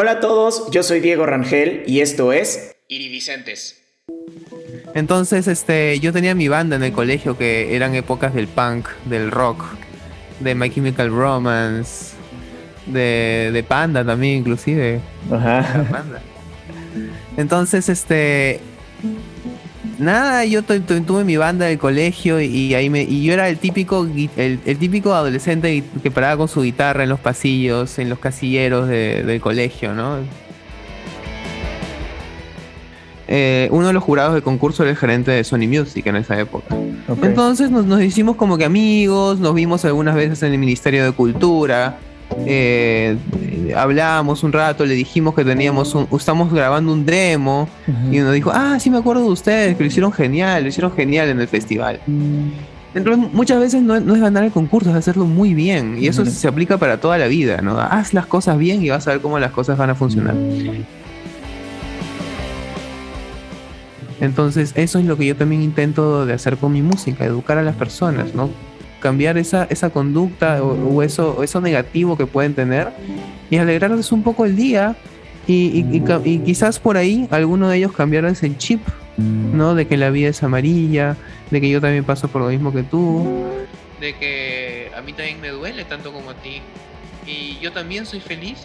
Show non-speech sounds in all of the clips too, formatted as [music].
Hola a todos, yo soy Diego Rangel y esto es Iridicentes. Entonces, este, yo tenía mi banda en el colegio que eran épocas del punk, del rock, de My Chemical Romance, de, de Panda también, inclusive. Ajá. Panda. Entonces, este, nada, yo tu- tu- tuve mi banda del colegio y ahí me, y yo era el típico, el, el típico adolescente que paraba con su guitarra en los pasillos, en los casilleros de- del colegio, ¿no? Eh, uno de los jurados del concurso era el gerente de Sony Music en esa época. Entonces nos, nos hicimos como que amigos, nos vimos algunas veces en el Ministerio de Cultura, eh, hablamos un rato, le dijimos que teníamos un, estamos grabando un demo y nos dijo, ah, sí me acuerdo de ustedes, que lo hicieron genial, lo hicieron genial en el festival. Entonces muchas veces no, es- no es ganar el concurso, es hacerlo muy bien y eso se aplica para toda la vida, ¿no? Haz las cosas bien y vas a ver cómo las cosas van a funcionar. Entonces, eso es lo que yo también intento de hacer con mi música, educar a las personas, ¿no? Cambiar esa, esa conducta o, eso, o eso negativo que pueden tener y alegrarles un poco el día. Y, y- y quizás por ahí alguno de ellos cambiarles el chip, ¿no? De que la vida es amarilla, de que yo también paso por lo mismo que tú, de que a mí también me duele tanto como a ti. Y yo también soy feliz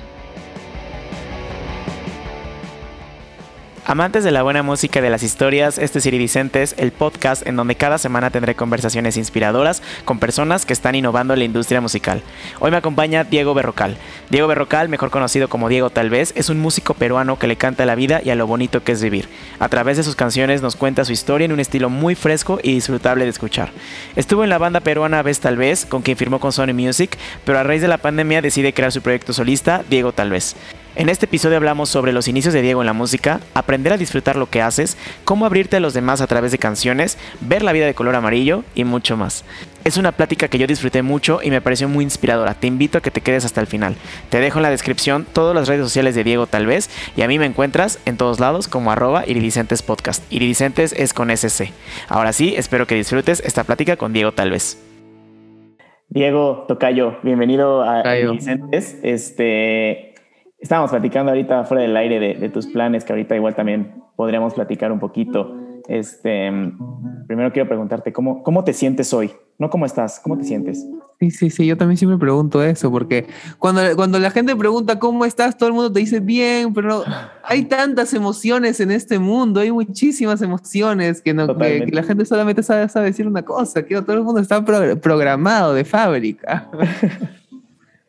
Amantes de la buena música y de las historias, este es Iridicentes, el podcast en donde cada semana tendré conversaciones inspiradoras con personas que están innovando en la industria musical. Hoy me acompaña Diego Berrocal. Diego Berrocal, mejor conocido como Diego Tal vez, es un músico peruano que le canta a la vida y a lo bonito que es vivir. A través de sus canciones nos cuenta su historia en un estilo muy fresco y disfrutable de escuchar. Estuvo en la banda peruana Vez Tal vez, con quien firmó con Sony Music, pero a raíz de la pandemia decide crear su proyecto solista, Diego Tal vez. En este episodio hablamos sobre los inicios de Diego en la música, aprender a disfrutar lo que haces, cómo abrirte a los demás a través de canciones, ver la vida de color amarillo y mucho más. Es una plática que yo disfruté mucho y me pareció muy inspiradora. Te invito a que te quedes hasta el final. Te dejo en la descripción todas las redes sociales de Diego tal vez y a mí me encuentras en todos lados como arroba iridicentes podcast. Iridicentes es con SC. Ahora sí, espero que disfrutes esta plática con Diego tal vez. Diego Tocayo, bienvenido a Tocayo. Iridicentes. Este, estábamos platicando ahorita fuera del aire de, de tus planes, que ahorita igual también podríamos platicar un poquito. Este, primero quiero preguntarte, ¿cómo, ¿cómo te sientes hoy? No cómo estás, ¿cómo te sientes? Sí, sí, sí, yo también siempre pregunto eso, porque cuando, cuando la gente pregunta cómo estás, todo el mundo te dice bien, pero hay tantas emociones en este mundo, hay muchísimas emociones que, no, que, que la gente solamente sabe, sabe decir una cosa, que todo el mundo está pro- programado de fábrica. [laughs]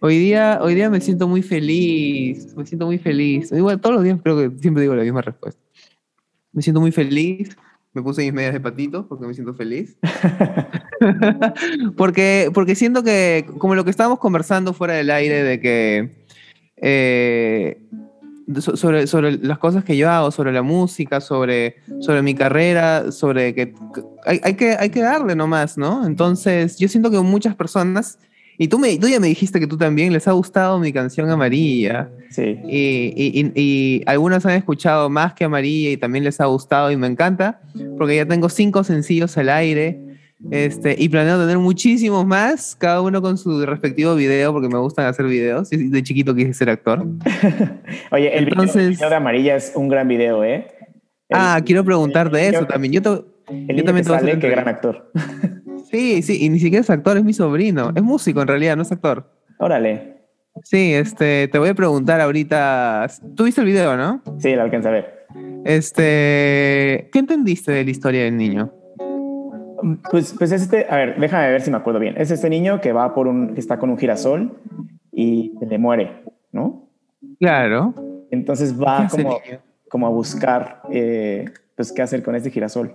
Hoy día, hoy día me siento muy feliz, me siento muy feliz. Igual todos los días creo que siempre digo la misma respuesta. Me siento muy feliz, me puse mis medias de patito porque me siento feliz. [laughs] porque, porque siento que, como lo que estábamos conversando fuera del aire, de que eh, sobre, sobre las cosas que yo hago, sobre la música, sobre, sobre mi carrera, sobre que, que hay, hay que hay que darle nomás, ¿no? Entonces, yo siento que muchas personas, y tú, me, tú ya me dijiste que tú también les ha gustado mi canción Amarilla. Sí. Y, y, y- y algunos han escuchado más que Amarilla y también les ha gustado y me encanta porque ya tengo cinco sencillos al aire este, y planeo tener muchísimos más, cada uno con su respectivo video porque me gustan hacer videos. De chiquito quise ser actor. [laughs] Oye, el, video- Entonces- el video de Amarilla es un gran video, ¿eh? El- Ah, quiero preguntarte el eso también. Yo te- yo también que te voy a hacer qué gran actor. [laughs] sí, sí, y ni siquiera es actor, es mi sobrino. Es músico en realidad, no es actor. Órale. Sí, este, te voy a preguntar ahorita. ¿Tú viste el video, no? Sí, la alcancé a ver. Este, ¿qué entendiste de la historia del niño? Pues, pues es este, a ver, déjame ver si me acuerdo bien. Es este niño que va por un, que está con un girasol y se le muere, ¿no? Claro. Entonces ¿Qué va como, como a buscar, eh, pues, qué hacer con este girasol.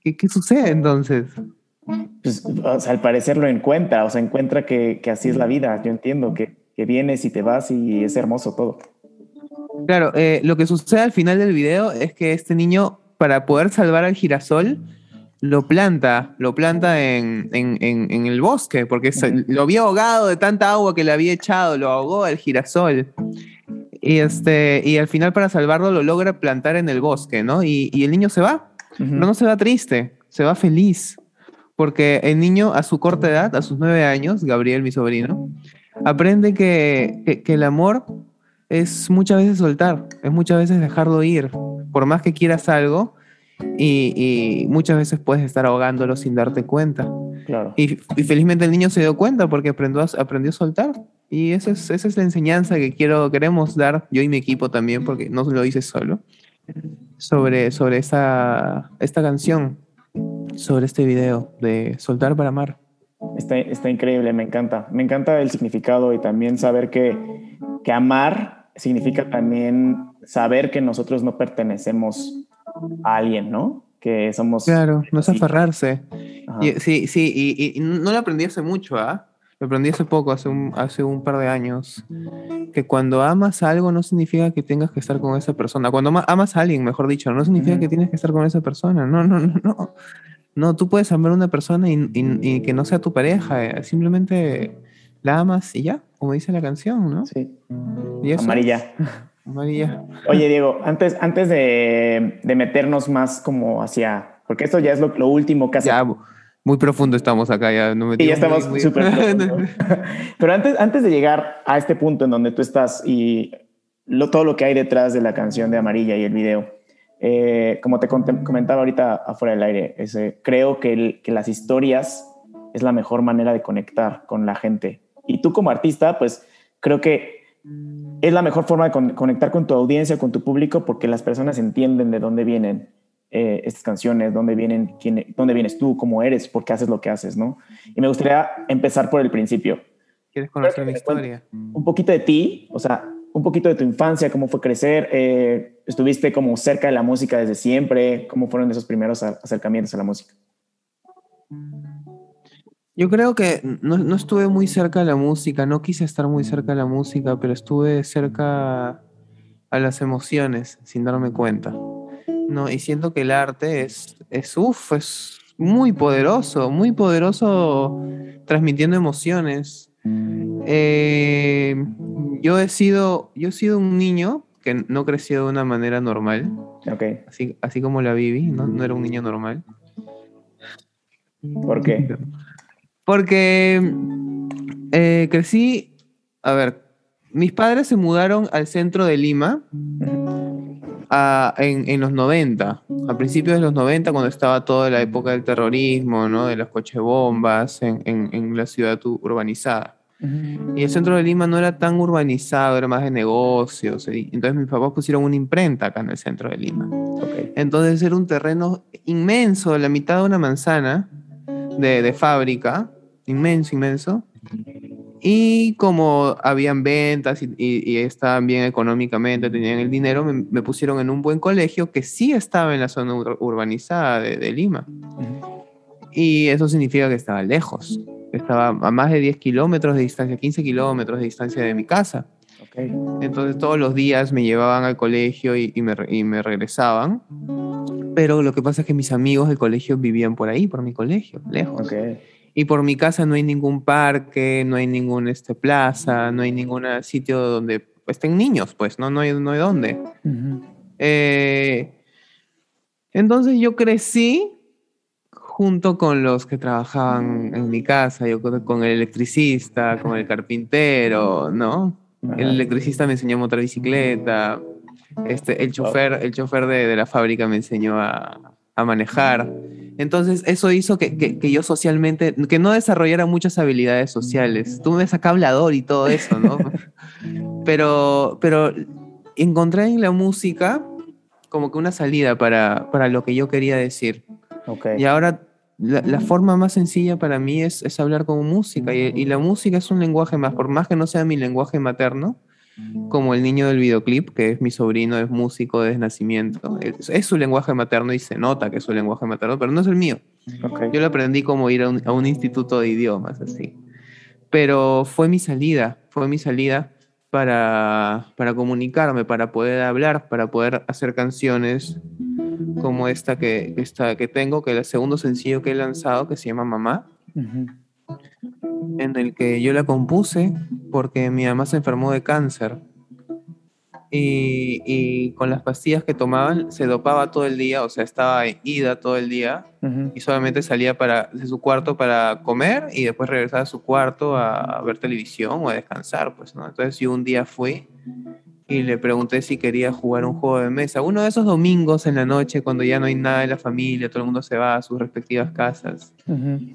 ¿Qué, qué sucede entonces? Pues, o sea, al parecer lo encuentra, o sea, encuentra que, que así es la vida. Yo entiendo que, que vienes y te vas y es hermoso todo. Claro, eh, lo que sucede al final del video es que este niño, para poder salvar al girasol, lo planta, lo planta en, en- en- en el bosque, porque se- lo había ahogado de tanta agua que le había echado, lo ahogó al girasol. Y, este, y al final para salvarlo lo logra plantar en el bosque, ¿no? Y, y el niño se va, Ujú. pero no se va triste, se va feliz, porque el niño a su corta edad, a sus nueve años, Gabriel, mi sobrino, aprende que, que- que el amor es muchas veces soltar, es muchas veces dejarlo ir. Por más que quieras algo, y, muchas veces puedes estar ahogándolo sin darte cuenta. Claro. Y, felizmente el niño se dio cuenta porque aprendió a, aprendió a soltar. Y esa es, esa es la enseñanza que quiero, queremos dar, yo y mi equipo también, porque no lo hice solo, sobre, sobre esa, esta canción, sobre este video de Soltar para Amar. Está, está increíble, me encanta. Me encanta el significado y también saber que, que amar significa también saber que nosotros no pertenecemos a alguien, ¿no? Que somos... Claro, no es aferrarse. sí, sí, y, no lo aprendí hace mucho, ¿ah? Lo aprendí hace poco, hace un, hace un par de años. Que cuando amas algo no significa que tengas que estar con esa persona. Cuando amas a alguien, mejor dicho, no significa que tienes que estar con esa persona. No, no, no, no. No, tú puedes amar a una persona y, que no sea tu pareja. Eh, simplemente la amas y ya, como dice la canción, ¿no? Sí. Amarilla. Amarilla. [laughs] Oye, Diego, antes, antes de, meternos más como hacia. Porque esto ya es lo, último casi. Ya, muy profundo estamos acá, ya no Y ya estamos súper [laughs] [laughs] Pero antes, antes de llegar a este punto en donde tú estás y lo, todo lo que hay detrás de la canción de Amarilla y el video, eh, como te comentaba ahorita afuera del aire, creo que, que las historias es la mejor manera de conectar con la gente. Y tú como artista, pues creo que es la mejor forma de conectar con tu audiencia, con tu público, porque las personas entienden de dónde vienen eh, estas canciones, dónde, vienen, quién, dónde vienes tú, cómo eres, por qué haces lo que haces, ¿no? Y me gustaría empezar por el principio. ¿Quieres conocer mi historia? Un poquito de ti, o sea, un poquito de tu infancia, cómo fue crecer, eh, estuviste como cerca de la música desde siempre, cómo fueron esos primeros acercamientos a la música. Yo creo que no, estuve muy cerca de la música, no quise estar muy cerca de la música, pero estuve cerca a las emociones sin darme cuenta. No, y siento que el arte es, es, es muy poderoso, muy poderoso transmitiendo emociones. Eh, yo, he sido, yo he sido un niño que no creció de una manera normal. Okay. Así, así como la viví, ¿no? no era un niño normal. ¿Por qué? Porque eh, crecí, a ver, mis padres se mudaron al centro de Lima en, los 90, a principios de los 90, cuando estaba toda la época del terrorismo, ¿no? de las cochebombas en, en, la ciudad urbanizada. Y el centro de Lima no era tan urbanizado, era más de negocios. Entonces mis papás pusieron una imprenta acá en el centro de Lima. Entonces era un terreno inmenso, la mitad de una manzana de, de fábrica, inmenso, inmenso. Y como habían ventas y, estaban bien económicamente, tenían el dinero, me, pusieron en un buen colegio que sí estaba en la zona urbanizada de, Lima. Y eso significa que estaba lejos. Estaba a más de 10 kilómetros de distancia, 15 kilómetros de distancia de mi casa. Entonces todos los días me llevaban al colegio y, me, y, me, regresaban. Pero lo que pasa es que mis amigos del colegio vivían por ahí, por mi colegio, lejos. Y por mi casa no hay ningún parque, no hay ningún este, plaza, no hay ningún sitio donde estén niños, pues, no, no, hay, no hay dónde. Eh, entonces yo crecí junto con los que trabajaban en mi casa, yo con el electricista, con el carpintero, ¿no? El electricista me enseñó a montar bicicleta, este, el chofer, el chofer de, de la fábrica me enseñó a, a manejar. Entonces, eso hizo que, que, yo socialmente, que no desarrollara muchas habilidades sociales. Tú me sacas hablador y todo eso, ¿no? [laughs] pero, pero encontré en la música como que una salida para, para lo que yo quería decir. Okay. Y ahora la, la, forma más sencilla para mí es, es hablar como música. Y, y, la música es un lenguaje más, por más que no sea mi lenguaje materno, como el niño del videoclip, que es mi sobrino, es músico desde nacimiento. Es, su lenguaje materno y se nota que es su lenguaje materno, pero no es el mío. Yo lo aprendí como ir a un, instituto de idiomas, así. Pero fue mi salida, fue mi salida para, para comunicarme, para poder hablar, para poder hacer canciones como esta que, esta que tengo, que es el segundo sencillo que he lanzado, que se llama Mamá en el que yo la compuse porque mi mamá se enfermó de cáncer. Y, con las pastillas que tomaban se dopaba todo el día, o sea, estaba ida todo el día y solamente salía para, de su cuarto para comer y después regresaba a su cuarto a, ver televisión o a descansar, pues, ¿no? Entonces yo un día fui y le pregunté si quería jugar un juego de mesa. Uno de esos domingos en la noche, cuando ya no hay nada en la familia, todo el mundo se va a sus respectivas casas.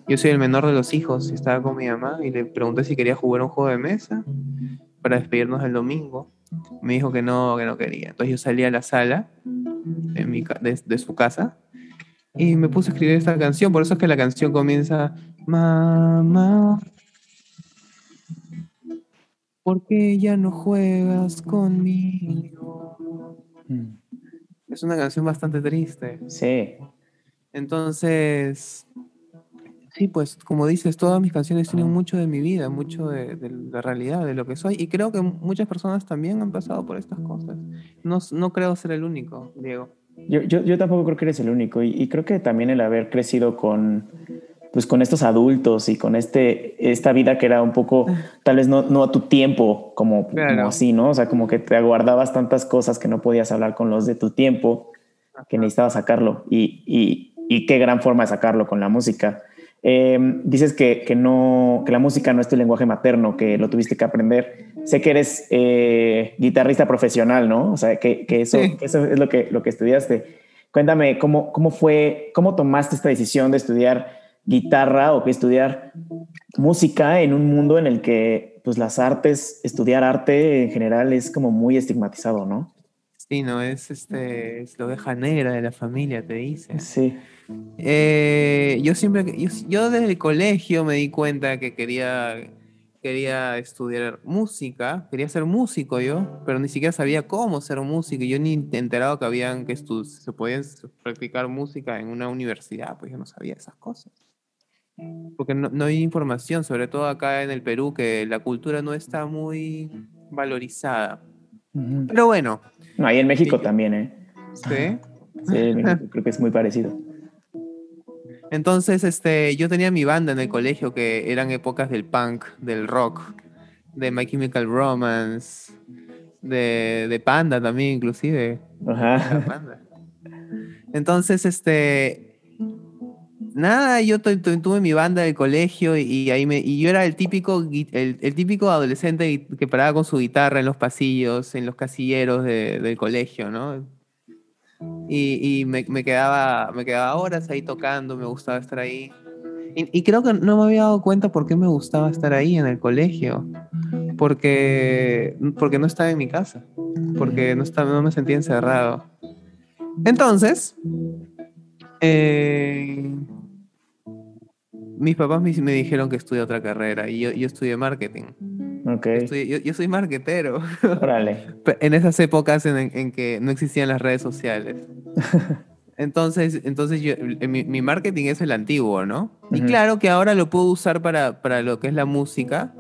Yo soy el menor de los hijos y estaba con mi mamá y le pregunté si quería jugar un juego de mesa para despedirnos el domingo. Me dijo que no, que no quería. Entonces yo salí a la sala de, de su casa y me puse a escribir esta canción. Por eso es que la canción comienza, mamá, ¿Por qué ya no juegas conmigo? Mm. Es una canción bastante triste. Sí. Entonces, sí, pues como dices, todas mis canciones tienen mucho de mi vida, mucho de, la realidad, de lo que soy. Y creo que muchas personas también han pasado por estas cosas. No, no creo ser el único, Diego. Yo, yo, yo tampoco creo que eres el único. y creo que también el haber crecido con pues con estos adultos y con este, esta vida que era un poco, tal vez no, no a tu tiempo, como, así, ¿no? O sea, como que te aguardabas tantas cosas que no podías hablar con los de tu tiempo, que necesitabas sacarlo. Y, y, y qué gran forma de sacarlo con la música. Em, dices que, que, no, que la música no es tu lenguaje materno, que lo tuviste que aprender. Sé que eres eh, guitarrista profesional, ¿no? O sea, que, que eso, eso es lo que, lo que estudiaste. Cuéntame, ¿cómo, ¿cómo fue, cómo tomaste esta decisión de estudiar guitarra o que estudiar música en un mundo en el que pues las artes, estudiar arte en general es como muy estigmatizado, ¿no? Sí, no, es este, es lo oveja negra de la familia, te dice. Sí. Eh, yo siempre, yo, desde el colegio me di cuenta que quería, quería estudiar música, quería ser músico yo, pero ni siquiera sabía cómo ser músico. Yo ni enterado que habían que se podían practicar música en una universidad, pues yo no sabía esas cosas porque no, hay información, sobre todo acá en el Perú, que la cultura no está muy valorizada. Pero bueno. ahí en México también, ¿eh? Sí. Sí, creo que es muy parecido. Entonces, este, yo tenía mi banda en el colegio que eran épocas del punk, del rock, de My Chemical Romance, de, de Panda también, inclusive. Ajá. Entonces, este, Nada, yo tuve mi banda del colegio y, ahí me, y yo era el típico, el, típico adolescente que paraba con su guitarra en los pasillos, en los casilleros del colegio, ¿no? Y, me, quedaba, me quedaba horas ahí tocando, me gustaba estar ahí. Y, creo que no me había dado cuenta por qué me gustaba estar ahí en el colegio. Porque, porque no estaba en mi casa. Porque no, estaba, no me sentía encerrado. Entonces, eh, mis papás me, dijeron que estudié otra carrera y yo, yo estudié marketing. Ok. yo, soy marketero. [laughs] Órale. en esas épocas en, que no existían las redes sociales. [laughs] Entonces, entonces yo, mi, marketing es el antiguo, ¿no? Y claro que ahora lo puedo usar para, para lo que es la música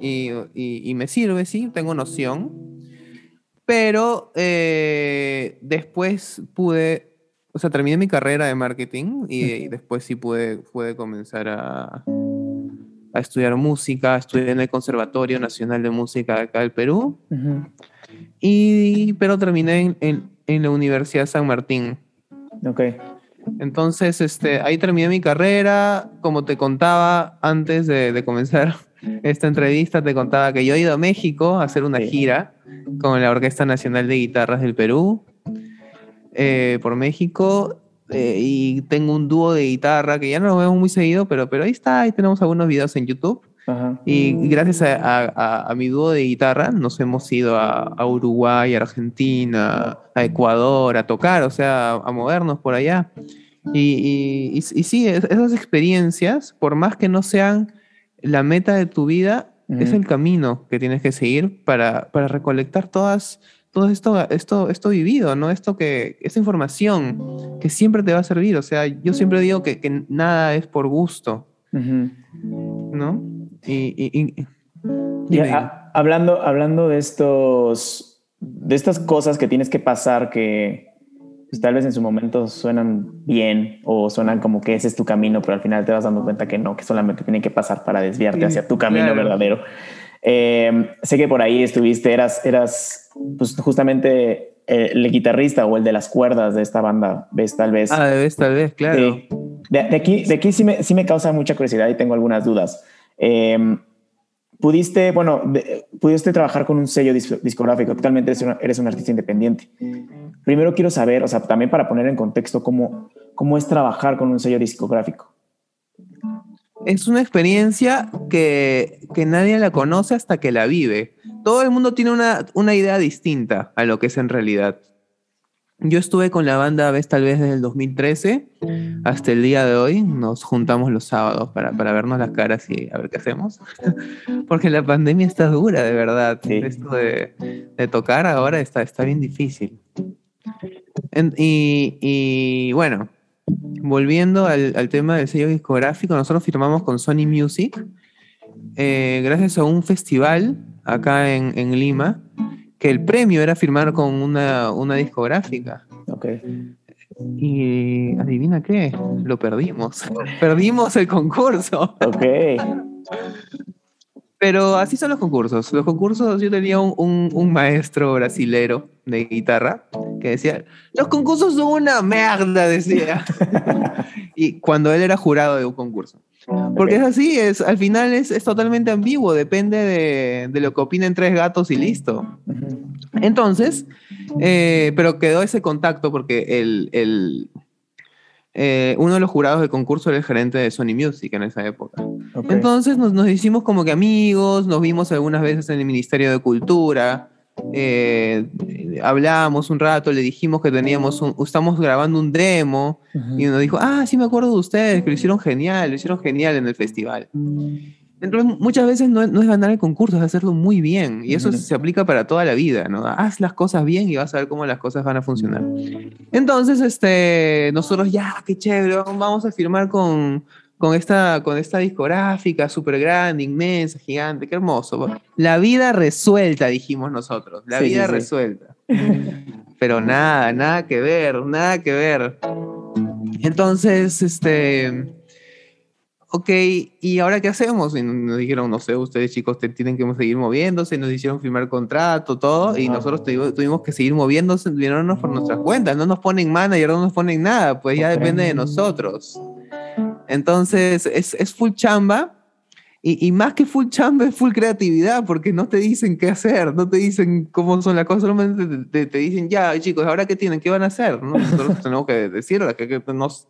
y, y, me sirve, sí, tengo noción. Pero eh, después pude o sea, terminé mi carrera de marketing y, después sí pude, pude comenzar a, a, estudiar música, estudié en el Conservatorio Nacional de Música de acá del Perú, y, pero terminé en, en, la Universidad San Martín. Ok. Entonces, este, ahí terminé mi carrera, como te contaba antes de, de comenzar [laughs] esta entrevista, te contaba que yo he ido a México a hacer una gira con la Orquesta Nacional de Guitarras del Perú. Eh, por México eh, y tengo un dúo de guitarra que ya no lo vemos muy seguido, pero, pero ahí está, ahí tenemos algunos videos en YouTube. Y gracias a, mi dúo de guitarra nos hemos ido a, Uruguay, a Argentina, a Ecuador, a tocar, o sea, a, movernos por allá. Y, y, sí, esas experiencias, por más que no sean la meta de tu vida, es el camino que tienes que seguir para, para recolectar todas todo esto, esto, esto vivido, ¿no? Esto que, esta información que siempre te va a servir. O sea, yo siempre digo que, que nada es por gusto, ¿no? Y, hablando, hablando de estos, de estas cosas que tienes que pasar que pues, tal vez en su momento suenan bien o suenan como que ese es tu camino, pero al final te vas dando cuenta que no, que solamente tienen que pasar para desviarte hacia tu camino verdadero. Eh, sé que por ahí estuviste, eras, eras pues justamente eh, el guitarrista o el de las cuerdas de esta banda, ves tal vez. Ah, ves tal vez, claro. De, aquí, de aquí sí me, sí me causa mucha curiosidad y tengo algunas dudas. Em, pudiste, bueno, pudiste trabajar con un sello discográfico, actualmente eres, eres, un artista independiente. Primero quiero saber, o sea, también para poner en contexto cómo, cómo es trabajar con un sello discográfico. Es una experiencia que, que nadie la conoce hasta que la vive. Todo el mundo tiene una, una idea distinta a lo que es en realidad. Yo estuve con la banda vez tal vez desde el 2013 hasta el día de hoy. Nos juntamos los sábados para, para vernos las caras y a ver qué hacemos. [laughs] Porque la pandemia está dura, de verdad. Esto de, de, tocar ahora está, está bien difícil. y, y, bueno, volviendo al, al, tema del sello discográfico, nosotros firmamos con Sony Music eh, gracias a un festival acá en, en Lima que el premio era firmar con una, una discográfica. Ok. Y adivina qué, lo perdimos. [laughs] perdimos el concurso. Ok. [laughs] Pero así son los concursos. Los concursos, yo tenía un, un, un, maestro brasilero de guitarra que decía, los concursos son una mierda, decía. [laughs] y cuando él era jurado de un concurso. Porque es así, es, al final es, es totalmente ambiguo, depende de, de, lo que opinen tres gatos y listo. Entonces, eh, pero quedó ese contacto porque el, el eh, uno de los jurados del concurso era el gerente de Sony Music en esa época. Okay. Entonces nos, nos hicimos como que amigos, nos vimos algunas veces en el Ministerio de Cultura. Eh, hablamos un rato, le dijimos que teníamos un, estamos grabando un demo uh -huh. y nos dijo, ah, sí me acuerdo de ustedes, que lo hicieron genial, lo hicieron genial en el festival. Entonces, muchas veces no, no es ganar el concurso, es hacerlo muy bien. Y eso se aplica para toda la vida, ¿no? Haz las cosas bien y vas a ver cómo las cosas van a funcionar. Entonces, este, nosotros ya, qué chévere, vamos a firmar con, con esta, con esta discográfica súper grande, inmensa, gigante, qué hermoso. La vida resuelta, dijimos nosotros, la sí, vida sí, resuelta. Pero nada, nada que ver, nada que ver. Entonces, este, ok, ¿y ahora qué hacemos? Y nos dijeron, no sé, ustedes chicos te tienen que seguir moviéndose, nos hicieron firmar contrato, todo, y nosotros tuvimos, tuvimos que seguir moviéndose, viéndonos por nuestras cuentas, no nos ponen manager, no nos ponen nada, pues ya okay. depende de nosotros. Entonces, es, es full chamba. Y, y, más que full chamba es full creatividad, porque no te dicen qué hacer, no te dicen cómo son las cosas, solamente te, te, te dicen, ya, chicos, ¿ahora qué tienen? ¿Qué van a hacer? ¿no? Nosotros [laughs] tenemos que decirlo, que, que nos,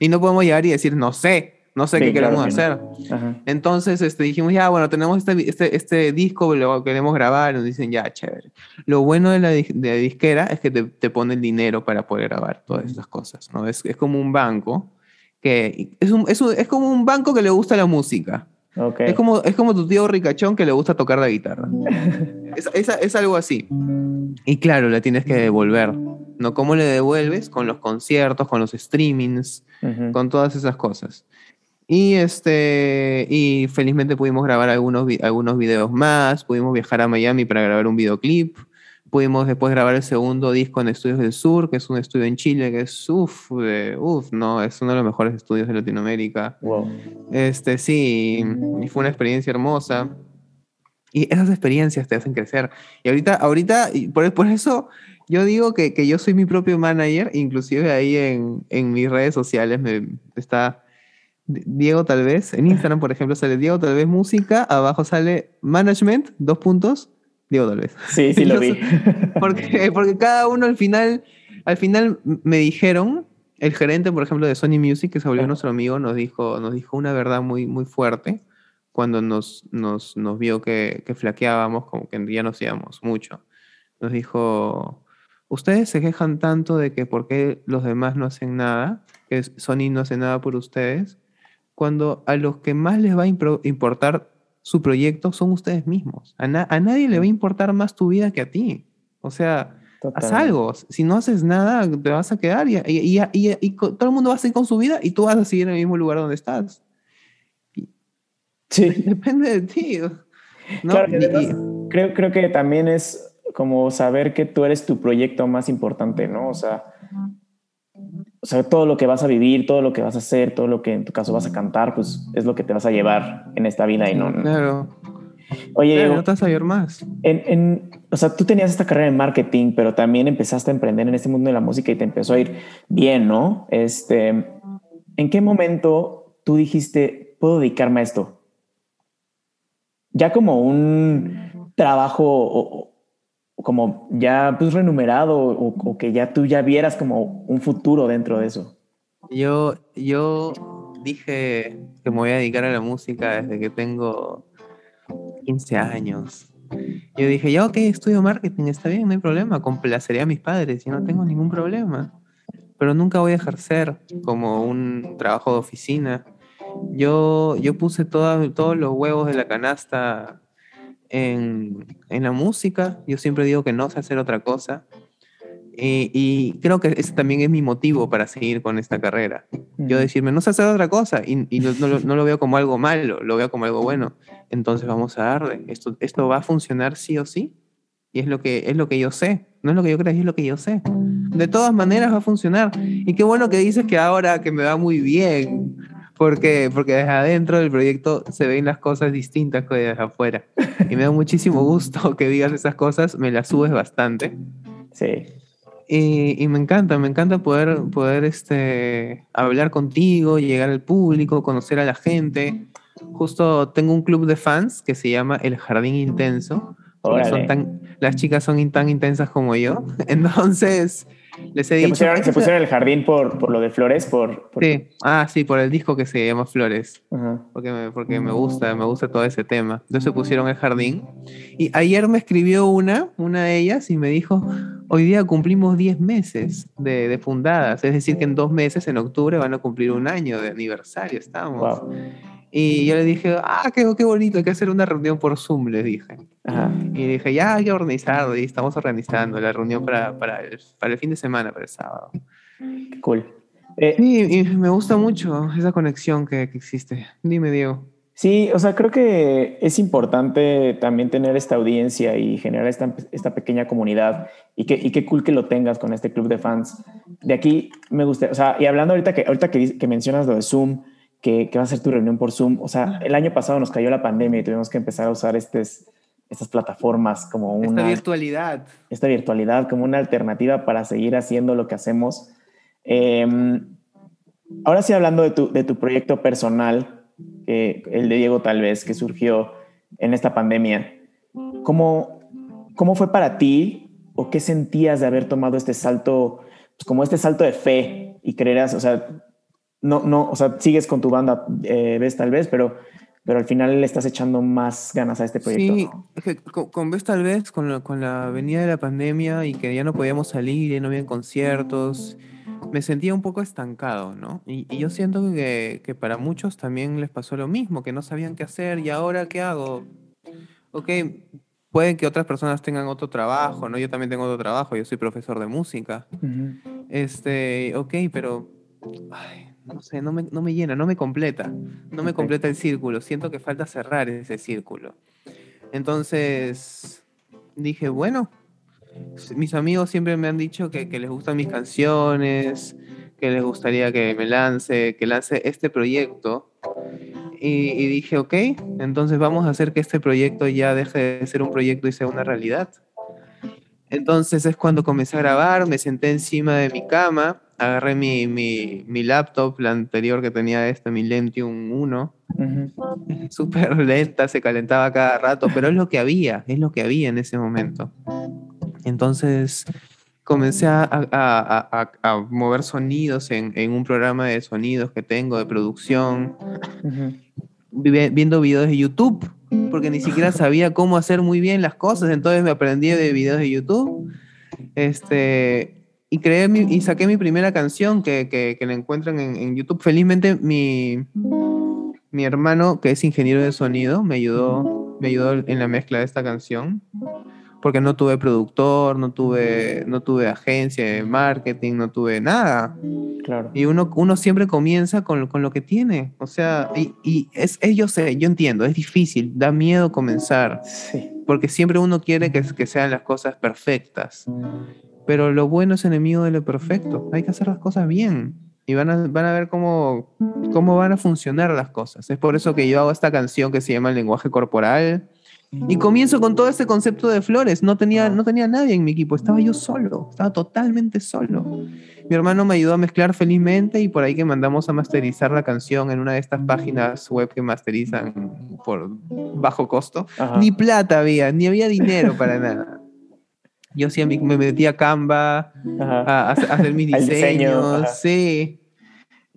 y no podemos llegar y decir, no sé, no sé sí, qué queremos claro que hacer. No. Entonces este, dijimos, ya, bueno, tenemos este, este, este, disco, lo queremos grabar, nos dicen, ya, chévere. Lo bueno de la, de la disquera es que te, te pone el dinero para poder grabar todas estas cosas, ¿no? Es, es como un banco que es, un, es, un, es como un banco que le gusta la música. Okay. Es, como, es como tu tío ricachón que le gusta tocar la guitarra. [laughs] es, es, es, algo así. Y claro, la tienes que devolver. ¿no? ¿Cómo le devuelves? Con los conciertos, con los streamings, uh -huh. con todas esas cosas. Y, este, y felizmente pudimos grabar algunos, algunos videos más, pudimos viajar a Miami para grabar un videoclip. Pudimos después grabar el segundo disco en Estudios del Sur, que es un estudio en Chile, que es uff, uff, no, es uno de los mejores estudios de Latinoamérica. Wow. Este, sí, y fue una experiencia hermosa. Y esas experiencias te hacen crecer. Y ahorita, ahorita, por, por eso yo digo que, que yo soy mi propio manager, inclusive ahí en, en mis redes sociales me está Diego tal vez, en Instagram por ejemplo sale Diego tal vez música, abajo sale management, dos puntos, Diego tal vez. Sí, sí lo [laughs] vi. porque, porque cada uno al final, al final me dijeron, el gerente por ejemplo de Sony Music, que se volvió nuestro amigo, nos dijo, nos dijo una verdad muy, muy fuerte cuando nos, nos, nos vio que, que flaqueábamos, como que ya nos íbamos mucho. Nos dijo, ustedes se quejan tanto de que por qué los demás no hacen nada, que Sony no hace nada por ustedes, cuando a los que más les va a importar su proyecto son ustedes mismos. A, na a nadie le va a importar más tu vida que a ti. O sea, Total. haz algo. Si no haces nada, te vas a quedar y, y, y, y, todo el mundo va a seguir con su vida y tú vas a seguir en el mismo lugar donde estás. Sí. [laughs] Depende de ti. ¿no? Claro, creo, creo que también es como saber que tú eres tu proyecto más importante, ¿no? O sea, o sea, todo lo que vas a vivir, todo lo que vas a hacer, todo lo que en tu caso vas a cantar, pues es lo que te vas a llevar en esta vida y no. Claro. Oye, claro, no te vas a ver más. En, en, o sea, tú tenías esta carrera en marketing, pero también empezaste a emprender en este mundo de la música y te empezó a ir bien, ¿no? Este, ¿En qué momento tú dijiste, puedo dedicarme a esto? ya como un trabajo como ya pues renumerado o, que ya tú ya vieras como un futuro dentro de eso? Yo, yo dije que me voy a dedicar a la música desde que tengo 15 años. Yo dije, ya ok, estudio marketing, está bien, no hay problema, complacería a mis padres y no tengo ningún problema. Pero nunca voy a ejercer como un trabajo de oficina. Yo, yo puse todos los huevos de la canasta en, en, la música. Yo siempre digo que no sé hacer otra cosa. Y, creo que ese también es mi motivo para seguir con esta carrera. Yo decirme, no sé hacer otra cosa y, no, no, lo veo como algo malo, lo veo como algo bueno. Entonces vamos a darle. Esto, esto va a funcionar sí o sí. Y es lo, que, es lo que yo sé. No es lo que yo creo, es lo que yo sé. De todas maneras va a funcionar. Y qué bueno que dices que ahora que me va muy bien. Porque, porque desde adentro del proyecto se ven las cosas distintas que desde afuera. Y me da muchísimo gusto [laughs] que digas esas cosas. Me las subes bastante. Sí. Y, me encanta, me encanta poder, poder este, hablar contigo, llegar al público, conocer a la gente. Justo tengo un club de fans que se llama El Jardín Intenso. Son tan, las chicas son tan intensas como yo. [laughs] Entonces, les he dicho. Pusieron, ¿Se pusieron el jardín por, por lo de Flores? Por, Sí, ah, sí, por el disco que se llama Flores. Porque, me, porque me gusta, me gusta todo ese tema. Entonces se pusieron el jardín. Y ayer me escribió una, una de ellas, y me dijo: Hoy día cumplimos 10 meses de, de fundadas. Es decir, que en dos meses, en octubre, van a cumplir un año de aniversario. Estamos. Y yo le dije, ah, qué, qué bonito, hay que hacer una reunión por Zoom, le dije. Y dije, ya hay que organizarlo, y estamos organizando la reunión para, para, el, para el fin de semana, para el sábado. Cool. Eh, sí, y me gusta mucho esa conexión que, que, existe. Dime, Diego. Sí, o sea, creo que es importante también tener esta audiencia y generar esta, esta pequeña comunidad y, que, y qué cool que lo tengas con este club de fans. De aquí me gusta, o sea, y hablando ahorita que, ahorita que, que mencionas lo de Zoom, que, va a ser tu reunión por Zoom. O sea, el año pasado nos cayó la pandemia y tuvimos que empezar a usar estas plataformas como una... Esta virtualidad. Esta virtualidad como una alternativa para seguir haciendo lo que hacemos. Em, ahora sí, hablando de tu, de tu proyecto personal, el de Diego tal vez, que surgió en esta pandemia, ¿cómo, cómo fue para ti o qué sentías de haber tomado este salto, pues como este salto de fe y creerás, o sea, no, no, o sea, sigues con tu banda, eh, ves tal vez, pero, pero al final le estás echando más ganas a este proyecto. Sí, con, ves tal vez, con la, con la venida de la pandemia y que ya no podíamos salir, y no había conciertos, me sentía un poco estancado, ¿no? Y, yo siento que, que, para muchos también les pasó lo mismo, que no sabían qué hacer y ahora qué hago. Ok, pueden que otras personas tengan otro trabajo, ¿no? Yo también tengo otro trabajo, yo soy profesor de música. Este, ok, pero no sé, no me, no me llena, no me completa, no me completa el círculo, siento que falta cerrar ese círculo. Entonces dije, bueno, mis amigos siempre me han dicho que, que les gustan mis canciones, que les gustaría que me lance, que lance este proyecto. Y, y, dije, ok, entonces vamos a hacer que este proyecto ya deje de ser un proyecto y sea una realidad. Entonces es cuando comencé a grabar, me senté encima de mi cama agarré mi, mi, mi, laptop, la anterior que tenía esta, mi Lentium 1, súper lenta, se calentaba cada rato, pero es lo que había, es lo que había en ese momento. Entonces comencé a, a, a, mover sonidos en, en, un programa de sonidos que tengo, de producción, viendo videos de YouTube, porque ni siquiera sabía cómo hacer muy bien las cosas, entonces me aprendí de videos de YouTube. Este, y creé y saqué mi primera canción que, que, que la encuentran en, en, YouTube. Felizmente mi, mi hermano, que es ingeniero de sonido, me ayudó, me ayudó en la mezcla de esta canción. Porque no tuve productor, no tuve, no tuve agencia de marketing, no tuve nada. Claro. Y uno, uno siempre comienza con, con lo que tiene. O sea, y, y es, es, yo sé, yo entiendo, es difícil, da miedo comenzar. Sí. Porque siempre uno quiere que, que sean las cosas perfectas. Pero lo bueno es enemigo de lo perfecto. Hay que hacer las cosas bien. Y van a, van a ver cómo, cómo van a funcionar las cosas. Es por eso que yo hago esta canción que se llama El lenguaje corporal. Y comienzo con todo este concepto de flores. No tenía, no tenía nadie en mi equipo. Estaba yo solo. Estaba totalmente solo. mi hermano me ayudó a mezclar felizmente y por ahí que mandamos a masterizar la canción en una de estas páginas web que masterizan por bajo costo. Ni plata había, ni había dinero para nada. Yo sí me metí a Canva a, hacer mis [laughs] diseños, sí.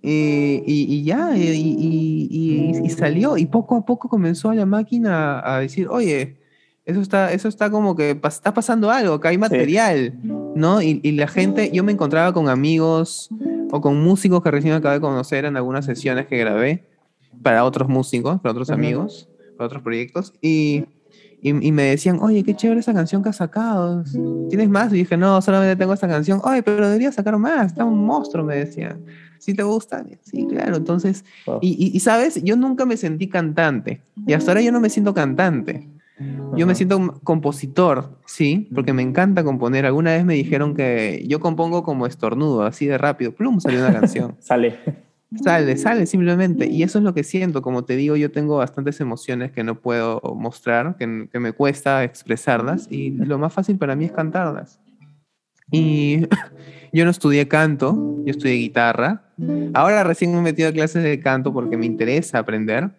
Y, ya, y, salió, y poco a poco comenzó la máquina a decir, oye, eso está, eso está como que está pasando algo, que hay material, ¿no? Y, la gente, yo me encontraba con amigos o con músicos que recién acabé de conocer en algunas sesiones que grabé para otros músicos, para otros amigos, para otros proyectos, y, me decían, oye, qué chévere esa canción que has sacado, ¿tienes más? Y dije, no, solamente tengo esta canción, oye, pero debería sacar más, está un monstruo, me decían. ¿Sí te gusta? Sí, claro. Entonces, y, y, sabes, yo nunca me sentí cantante. Y hasta ahora yo no me siento cantante. Yo me siento compositor, sí, porque me encanta componer. Alguna vez me dijeron que yo compongo como estornudo, así de rápido. Plum, salió una canción. [laughs] sale. Sale, sale simplemente. Y eso es lo que siento. Como te digo, yo tengo bastantes emociones que no puedo mostrar, que, que me cuesta expresarlas. Y lo más fácil para mí es cantarlas. Y [laughs] yo no estudié canto, yo estudié guitarra. Ahora recién me he metido a clases de canto porque me interesa aprender.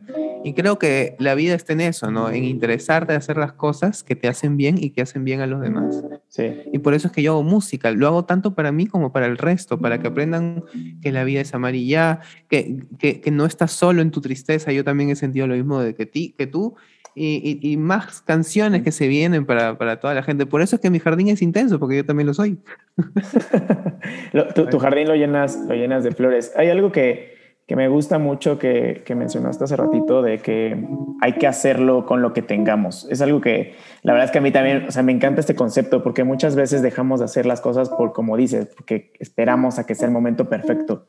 Y creo que la vida está en eso, ¿no? En interesarte de hacer las cosas que te hacen bien y que hacen bien a los demás. Sí. Y por eso es que yo hago música. Lo hago tanto para mí como para el resto, para que aprendan que la vida es amarilla, que, que, que no estás solo en tu tristeza. Yo también he sentido lo mismo de que, ti, que tú y, más canciones que se vienen para, para, toda la gente. Por eso es que mi jardín es intenso, porque yo también lo soy. [laughs] tu, jardín lo llenas, lo llenas de flores. Hay algo que, que me gusta mucho que, que, mencionaste hace ratito, de que hay que hacerlo con lo que tengamos. Es algo que la verdad es que a mí también, o sea, me encanta este concepto, porque muchas veces dejamos de hacer las cosas por, como dices, porque esperamos a que sea el momento perfecto.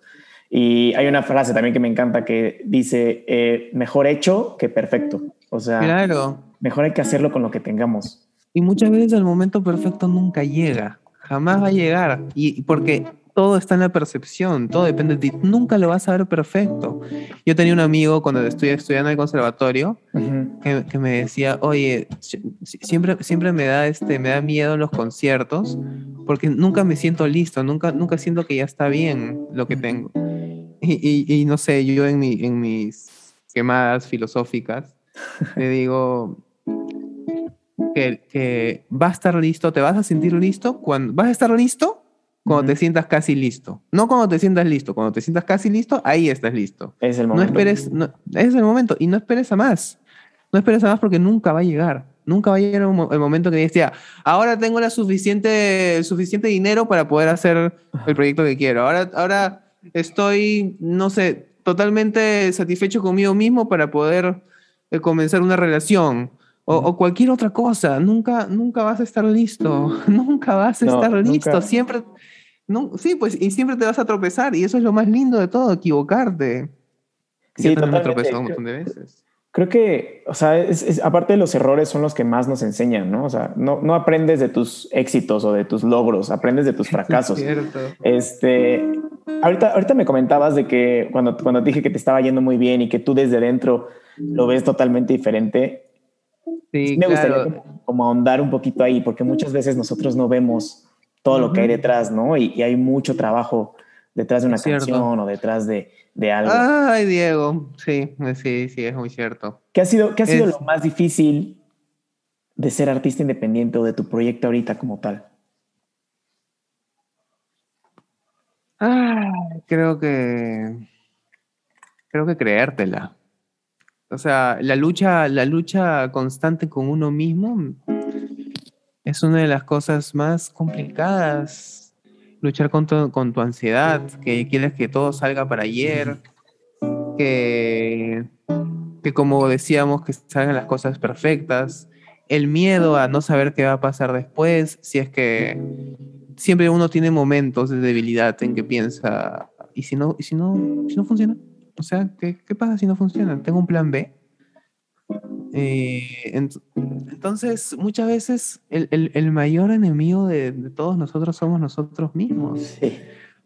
Y hay una frase también que me encanta que dice, eh, mejor hecho que perfecto. O sea, claro. mejor hay que hacerlo con lo que tengamos. Y muchas veces el momento perfecto nunca llega, jamás va a llegar. Y porque todo está en la percepción, todo depende de ti. Nunca lo vas a ver perfecto. Yo tenía un amigo cuando estoy estudiando en el conservatorio que, me decía, oye, siempre, siempre me, da este, me da miedo los conciertos porque nunca me siento listo, nunca, nunca siento que ya está bien lo que tengo. Y, y, no sé, yo en, mi, en mis quemadas filosóficas [laughs] le digo que, que, va a estar listo, te vas a sentir listo cuando vas a estar listo cuando te sientas casi listo. No cuando te sientas listo, cuando te sientas casi listo, ahí estás listo. Es el momento. No esperes, es el momento y no esperes a más. No esperes a más porque nunca va a llegar. Nunca va a llegar el momento que digas, ya, ahora tengo la suficiente, suficiente dinero para poder hacer el proyecto que quiero. Ahora, ahora estoy, no sé, totalmente satisfecho conmigo mismo para poder de comenzar una relación o, cualquier otra cosa. Nunca, nunca vas a estar listo. [laughs] nunca vas a estar listo. Siempre, no, sí, pues, y siempre te vas a tropezar. Y eso es lo más lindo de todo, equivocarte. Sí, también me tropezado un montón de veces. Creo que, o sea, aparte de los errores son los que más nos enseñan, ¿no? O sea, no, no aprendes de tus éxitos o de tus logros, aprendes de tus [laughs] fracasos. cierto. Este, ahorita, ahorita me comentabas de que cuando, cuando dije que te estaba yendo muy bien y que tú desde dentro lo ves totalmente diferente. Sí, me gustaría como, ahondar un poquito ahí, porque muchas veces nosotros no vemos todo lo que hay detrás, ¿no? Y, hay mucho trabajo detrás de una canción o detrás de, de, algo. Ay, Diego, sí, sí, sí, es muy cierto. ¿Qué ha sido, qué ha sido lo más difícil de ser artista independiente o de tu proyecto ahorita como tal? Ah, creo que creo que creértela. O sea, la lucha, la lucha constante con uno mismo es una de las cosas más complicadas. Luchar con tu, ansiedad, que quieres que todo salga para ayer, que, que como decíamos, que salgan las cosas perfectas, el miedo a no saber qué va a pasar después, si es que siempre uno tiene momentos de debilidad en que piensa, ¿y si no, y si no, si no funciona? O sea, ¿qué, qué pasa si no funciona? ¿Tengo un plan B? Eh, entonces, muchas veces el, el, el mayor enemigo de, de, todos nosotros somos nosotros mismos. Sí.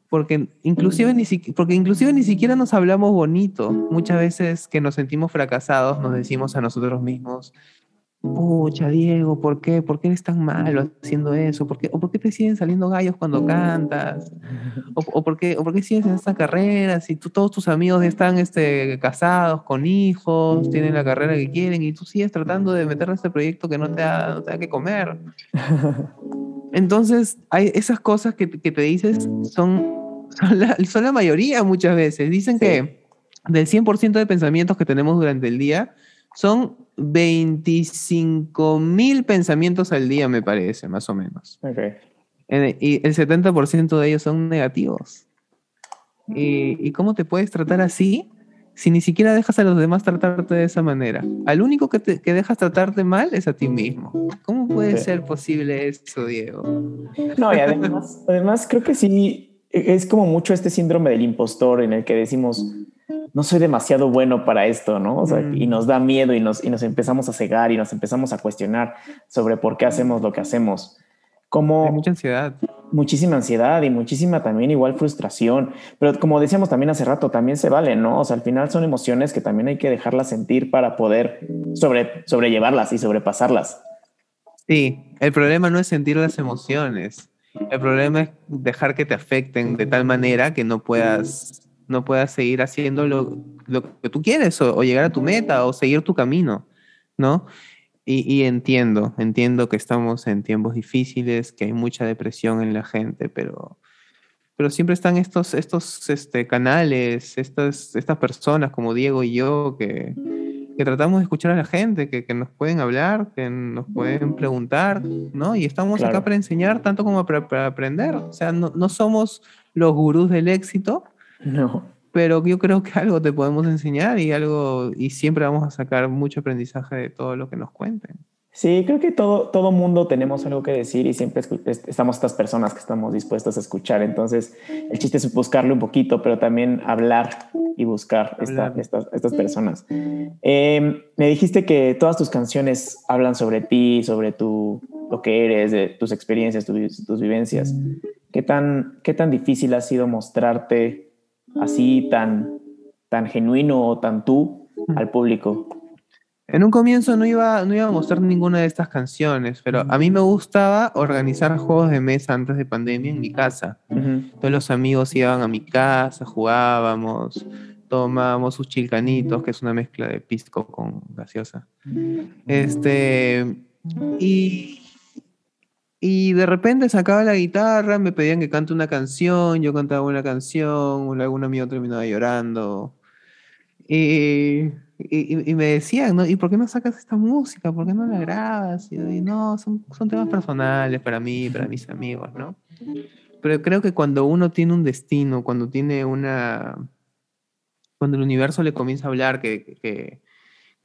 Porque inclusive, ni porque inclusive ni siquiera nos hablamos bonito. Muchas veces que nos sentimos fracasados nos decimos a nosotros mismos, pucha, Diego, ¿por qué? ¿Por qué eres tan malo haciendo eso? ¿Por qué, ¿O por qué te siguen saliendo gallos cuando cantas? ¿O, por, qué, ¿O por qué sigues en esta carrera? Si tú, todos tus amigos están este, casados, con hijos, tienen la carrera que quieren y tú sigues tratando de meter a este proyecto que no te da, no te da que comer. Entonces, hay esas cosas que, que te dices son, son la, son, la, mayoría muchas veces. Dicen sí. que del 100% de pensamientos que tenemos durante el día, son 25 mil pensamientos al día, me parece, más o menos. Okay. Y el 70% de ellos son negativos. ¿Y, ¿Y, cómo te puedes tratar así si ni siquiera dejas a los demás tratarte de esa manera? Al único que, te, que dejas tratarte mal es a ti mismo. ¿Cómo puede okay. ser posible eso, Diego? No, y [laughs] además, además creo que sí, es como mucho este síndrome del impostor en el que decimos, no soy demasiado bueno para esto, ¿no? O sea, mm. y nos da miedo y nos, y nos empezamos a cegar y nos empezamos a cuestionar sobre por qué hacemos lo que hacemos. Como Hay mucha ansiedad. Muchísima ansiedad y muchísima también igual frustración. Pero como decíamos también hace rato, también se vale, ¿no? O sea, al final son emociones que también hay que dejarlas sentir para poder sobre, sobrellevarlas y sobrepasarlas. Sí, el problema no es sentir las emociones. El problema es dejar que te afecten de tal manera que no puedas no puedas seguir haciendo lo, lo que tú quieres o, o, llegar a tu meta o seguir tu camino, ¿no? Y, y, entiendo, entiendo que estamos en tiempos difíciles, que hay mucha depresión en la gente, pero, pero siempre están estos, estos este, canales, estas, estas personas como Diego y yo que, que tratamos de escuchar a la gente, que, que, nos pueden hablar, que nos pueden preguntar, ¿no? Y estamos claro. acá para enseñar tanto como para, para aprender. O sea, no, no somos los gurús del éxito, no. Pero yo creo que algo te podemos enseñar y algo, y siempre vamos a sacar mucho aprendizaje de todo lo que nos cuenten. Sí, creo que todo, todo mundo tenemos algo que decir y siempre estamos estas personas que estamos dispuestas a escuchar. Entonces, el chiste es buscarlo un poquito, pero también hablar y buscar esta, estas, estas personas. Eh, me dijiste que todas tus canciones hablan sobre ti, sobre tu, lo que eres, de tus experiencias, tus, tus vivencias. ¿Qué tan, ¿Qué tan difícil ha sido mostrarte así tan, tan genuino o tan tú al público? En un comienzo no iba, no iba a mostrar ninguna de estas canciones, pero a mí me gustaba organizar juegos de mesa antes de pandemia en mi casa. Uh -huh. Todos los amigos iban a mi casa, jugábamos, tomábamos sus chilcanitos, que es una mezcla de pisco con gaseosa. Este, y, y de repente sacaba la guitarra, me pedían que cante una canción, yo cantaba una canción, algún amigo terminaba llorando. Y, y, y, me decían, ¿no? ¿Y por qué no sacas esta música? ¿Por qué no la grabas? Y yo dije, no, son, son temas personales para mí, para mis amigos, ¿no? Pero creo que cuando uno tiene un destino, cuando tiene una... Cuando el universo le comienza a hablar que, que,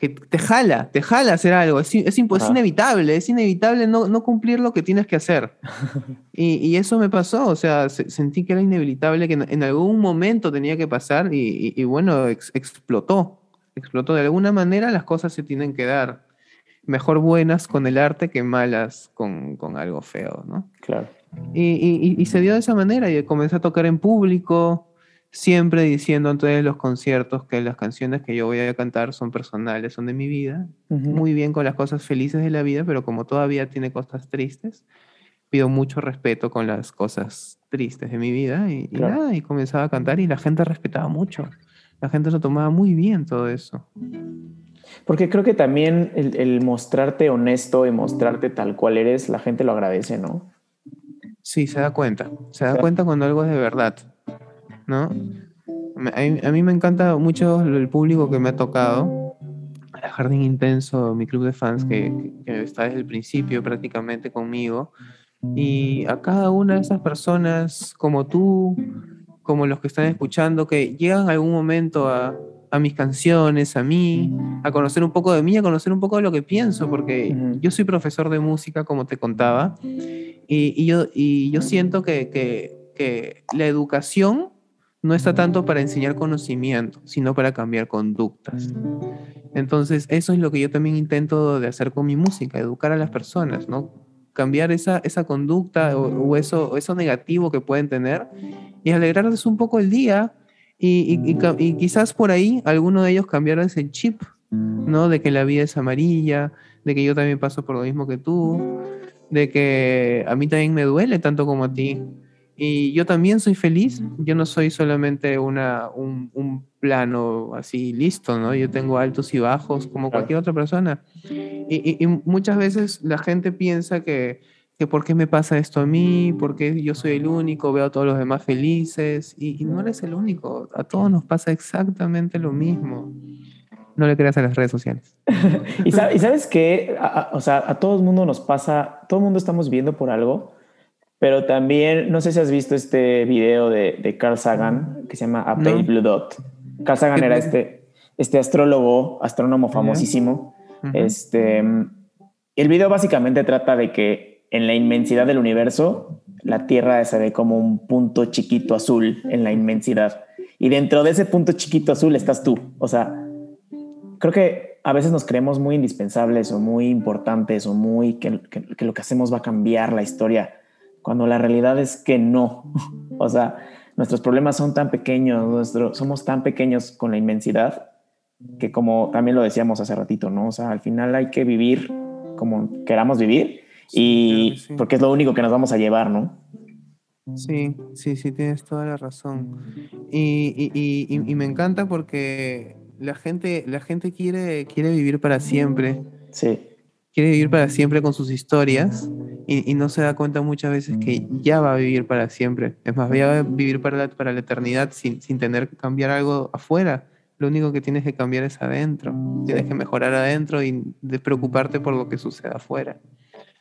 que te jala, te jala hacer algo. Es, es, es inevitable, es inevitable no, no, cumplir lo que tienes que hacer. [laughs] y, y, eso me pasó, o sea, se, sentí que era inevitable, que en, en, algún momento tenía que pasar y, y bueno, ex, explotó, explotó. De alguna manera las cosas se tienen que dar. Mejor buenas con el arte que malas con, con algo feo, ¿no? Claro. Y, y, se dio de esa manera y comencé a tocar en público, siempre diciendo antes de los conciertos que las canciones que yo voy a cantar son personales, son de mi vida, uh -huh. muy bien con las cosas felices de la vida, pero como todavía tiene cosas tristes, pido mucho respeto con las cosas tristes de mi vida y, claro. y nada, y comenzaba a cantar y la gente respetaba mucho, la gente lo tomaba muy bien todo eso. Porque creo que también el, el mostrarte honesto y mostrarte tal cual eres, la gente lo agradece, ¿no? Sí, se da cuenta, se da cuenta cuando algo es de verdad. ¿No? A mí, a mí, me encanta mucho el público que me ha tocado. El Jardín Intenso, mi club de fans que, que, está desde el principio prácticamente conmigo. Y a cada una de esas personas, como tú, como los que están escuchando, que llegan algún momento a, a mis canciones, a mí, a conocer un poco de mí, a conocer un poco de lo que pienso, porque yo soy profesor de música, como te contaba, y, y yo, y yo siento que, que, que la educación no está tanto para enseñar conocimiento, sino para cambiar conductas. Entonces, eso es lo que yo también intento de hacer con mi música, educar a las personas, ¿no? Cambiar esa, esa conducta o, o eso, eso negativo que pueden tener y alegrarles un poco el día y, y, y, y quizás por ahí alguno de ellos cambiar ese chip, ¿no? De que la vida es amarilla, de que yo también paso por lo mismo que tú, de que a mí también me duele tanto como a ti. Y yo también soy feliz, yo no soy solamente una, un, un plano así listo, ¿no? Yo tengo altos y bajos como cualquier otra persona. Y, y, y muchas veces la gente piensa que, que por qué me pasa esto a mí, porque yo soy el único, veo a todos los demás felices y, y, no eres el único, a todos nos pasa exactamente lo mismo. No le creas a las redes sociales. [laughs] y, sabes, y, sabes que, o sea, a todo el mundo nos pasa, todo el mundo estamos viendo por algo, pero también, no sé si has visto este video de, de Carl Sagan que se llama A Pale no. Blue Dot. Carl Sagan era este, este astrólogo, astrónomo famosísimo. Uh -huh. Este, el video básicamente trata de que en la inmensidad del universo, la Tierra se ve como un punto chiquito azul en la inmensidad. Y dentro de ese punto chiquito azul estás tú. O sea, creo que a veces nos creemos muy indispensables o muy importantes o muy que, que, que lo que hacemos va a cambiar la historia, cuando la realidad es que no. [laughs] o sea, nuestros problemas son tan pequeños, nuestro, somos tan pequeños con la inmensidad que como también lo decíamos hace ratito, ¿no? O sea, al final hay que vivir como queramos vivir y sí, porque es lo único que nos vamos a llevar, ¿no? Sí, sí, sí, tienes toda la razón. Y, y, y, y, me encanta porque la gente, la gente quiere, quiere vivir para siempre. Sí. Quiere vivir para siempre con sus historias y, no se da cuenta muchas veces que ya va a vivir para siempre. Es más, va a vivir para la, para la eternidad sin, sin tener que cambiar algo afuera. Lo único que tienes que cambiar es adentro. Tienes que mejorar adentro y de preocuparte por lo que suceda afuera.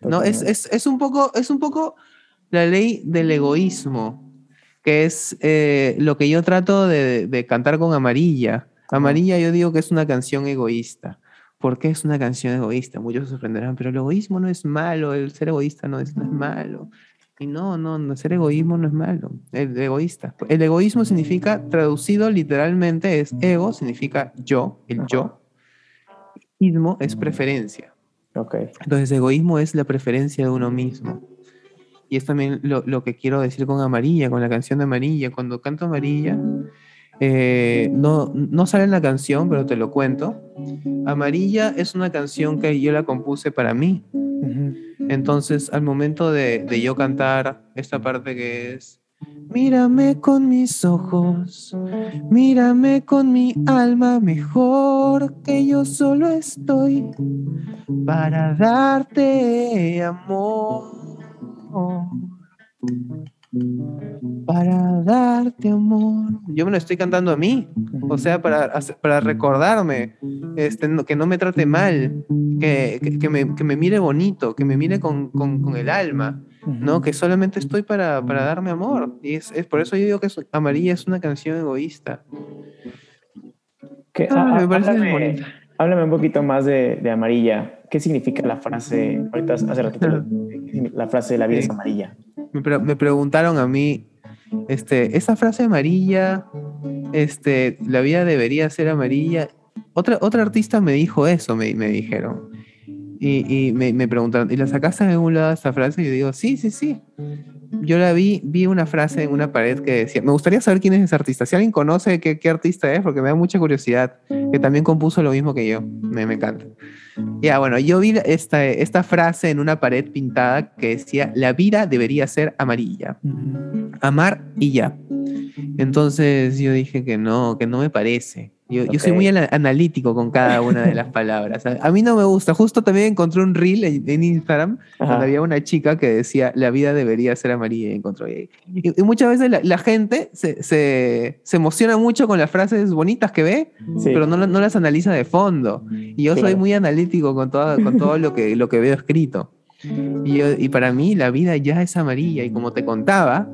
No, es, es, es, un poco, es un poco la ley del egoísmo, que es eh, lo que yo trato de, de, cantar con Amarilla. Amarilla yo digo que es una canción egoísta. ¿Por qué es una canción egoísta? Muchos se sorprenderán, pero el egoísmo no es malo, el ser egoísta no es, no es malo. Y no, no, no, ser egoísmo no es malo, el egoísta. El egoísmo significa, traducido literalmente, es ego, significa yo, el yo. Ismo es preferencia. Okay. Entonces, egoísmo es la preferencia de uno mismo. Y es también lo, lo, que quiero decir con Amarilla, con la canción de Amarilla. Cuando canto Amarilla, eh, no, no sale en la canción, pero te lo cuento. Amarilla es una canción que yo la compuse para mí. Uh -huh. Entonces, al momento de, de yo cantar esta parte que es... Mírame con mis ojos, mírame con mi alma, mejor que yo solo estoy para darte amor. Para darte amor. Yo me lo estoy cantando a mí, o sea, para, para recordarme este, que no me trate mal, que, que, que, me, que me, mire bonito, que me mire con, con, con el alma. ¿no? Que solamente estoy para, para darme amor. Y es, es, por eso yo digo que Amarilla es una canción egoísta. Que, ah, me parece háblame, bonita. Háblame un poquito más de, de, Amarilla. ¿Qué significa la frase? Ahorita hace ratito la frase de la vida sí. es amarilla. Me, pre me, preguntaron a mí, este, esa frase amarilla, este, la vida debería ser amarilla. Otra, otra artista me dijo eso, me, me dijeron. Y, y me, me, preguntaron, ¿y la sacaste de algún lado esta frase? Y yo digo, sí, sí, sí. Yo la vi, vi una frase en una pared que decía, me gustaría saber quién es ese artista. Si alguien conoce qué, qué artista es, porque me da mucha curiosidad, que también compuso lo mismo que yo, me, me encanta. Ya, bueno, yo vi esta, esta frase en una pared pintada que decía, la vida debería ser amarilla. Amar y ya. Entonces yo dije que no, que no me parece. Yo, okay. yo, soy muy analítico con cada una de las [laughs] palabras. A mí no me gusta. Justo también encontré un reel en, en Instagram Ajá. donde había una chica que decía la vida debería ser amarilla y encontró. Y, y, muchas veces la, la gente se, se, se, emociona mucho con las frases bonitas que ve, sí. pero no, no, las analiza de fondo. Y yo claro. soy muy analítico con todo, con todo lo, que, lo que veo escrito. Y, yo, y para mí la vida ya es amarilla. Y como te contaba,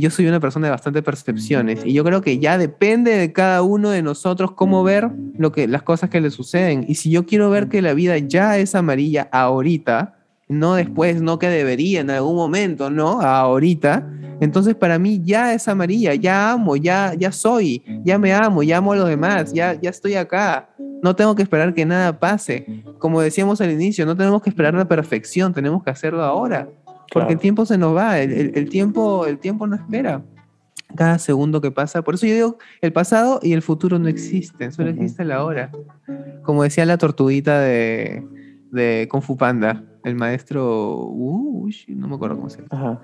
yo soy una persona de bastante percepciones y yo creo que ya depende de cada uno de nosotros cómo ver lo que, las cosas que le suceden. Y si yo quiero ver que la vida ya es amarilla ahorita, no después, no que debería en algún momento, no, ahorita, entonces para mí ya es amarilla, ya amo, ya, ya soy, ya me amo, ya amo a los demás, ya, ya estoy acá. No tengo que esperar que nada pase. Como decíamos al inicio, no tenemos que esperar la perfección, tenemos que hacerlo ahora. Porque claro. el tiempo se nos va, el, el, el, tiempo, el tiempo no espera. Cada segundo que pasa. Por eso yo digo, el pasado y el futuro no existen, solo existe la hora. Como decía la tortuguita de, de Kung Fu Panda, el maestro, uh, no me acuerdo cómo se llama.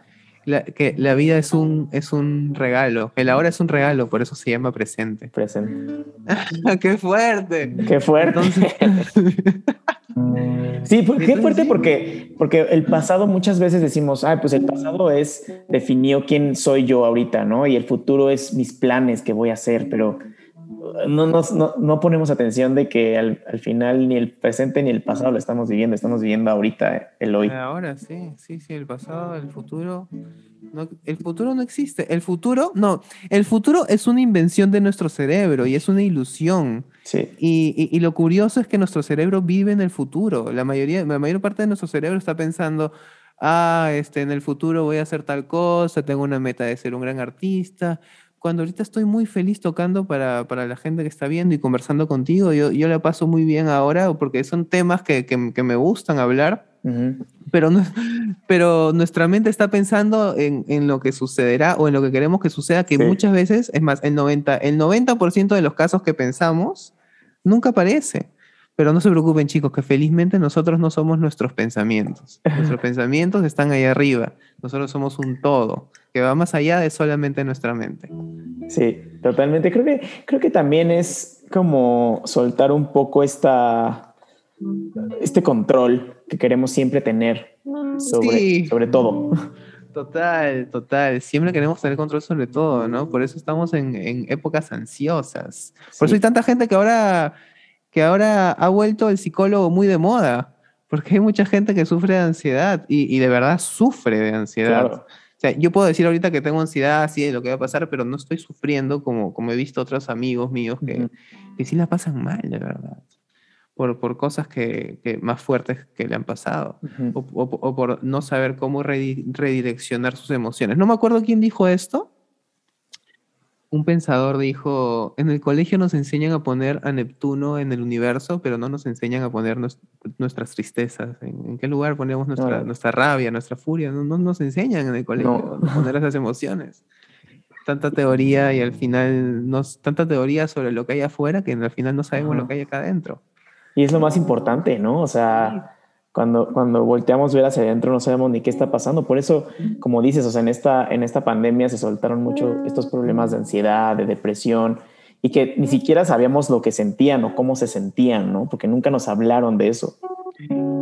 Que la vida es un, es un regalo, el ahora es un regalo, por eso se llama presente. Presente. [laughs] ¡Qué fuerte! ¡Qué fuerte! sí, qué fuerte porque, porque el pasado muchas veces decimos, ay, pues el pasado es definió quién soy yo ahorita, ¿no? Y el futuro es mis planes que voy a hacer, pero no, no, no ponemos atención de que al, al, final ni el presente ni el pasado lo estamos viviendo, estamos viviendo ahorita el hoy. Ahora sí, sí, sí, el pasado, el futuro. No, el futuro no existe. El futuro, no, el futuro es una invención de nuestro cerebro y es una ilusión. Sí. Y, y, lo curioso es que nuestro cerebro vive en el futuro. La, mayoría, la mayor parte de nuestro cerebro está pensando, ah, este, en el futuro voy a hacer tal cosa, tengo una meta de ser un gran artista, cuando ahorita estoy muy feliz tocando para, para, la gente que está viendo y conversando contigo, yo, yo la paso muy bien ahora porque son temas que, que, que me gustan hablar, pero, no, pero nuestra mente está pensando en, en, lo que sucederá o en lo que queremos que suceda, que muchas veces, es más, el 90%, el 90 de los casos que pensamos nunca aparece. Pero no se preocupen chicos, que felizmente nosotros no somos nuestros pensamientos. [laughs] Nuestros pensamientos están ahí arriba. Nosotros somos un todo, que va más allá de solamente nuestra mente. Sí, totalmente. Creo que, creo que también es como soltar un poco esta, este control que queremos siempre tener sobre, sobre todo. Total, total. Siempre queremos tener control sobre todo, ¿no? Por eso estamos en, en épocas ansiosas. Por eso hay tanta gente que ahora que ahora ha vuelto el psicólogo muy de moda, porque hay mucha gente que sufre de ansiedad y, de verdad sufre de ansiedad. O sea, yo puedo decir ahorita que tengo ansiedad así de lo que va a pasar, pero no estoy sufriendo como, como he visto otros amigos míos que, que sí la pasan mal, de verdad. Por, por cosas que, que, más fuertes que le han pasado, o, o, por no saber cómo redireccionar sus emociones. No me acuerdo quién dijo esto, un pensador dijo, en el colegio nos enseñan a poner a Neptuno en el universo, pero no nos enseñan a poner nuestras tristezas. ¿En, qué lugar ponemos nuestra, nuestra rabia, nuestra furia? No, nos enseñan en el colegio a poner esas emociones. Tanta teoría y al final, nos, tanta teoría sobre lo que hay afuera que al final no sabemos lo que hay acá adentro. Y es lo más importante, ¿no? O sea, cuando, cuando volteamos a ver hacia adentro no sabemos ni qué está pasando. Por eso, como dices, o sea, en esta, en esta pandemia se soltaron mucho estos problemas de ansiedad, de depresión, y que ni siquiera sabíamos lo que sentían o cómo se sentían, ¿no? Porque nunca nos hablaron de eso.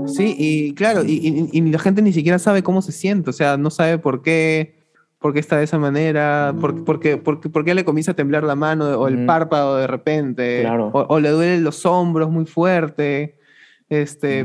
Sí, y claro, y, y, la gente ni siquiera sabe cómo se siente, o sea, no sabe por qué, por qué está de esa manera, por, por, qué, por, por qué le comienza a temblar la mano o el párpado de repente, o, o, le duelen los hombros muy fuerte. Este,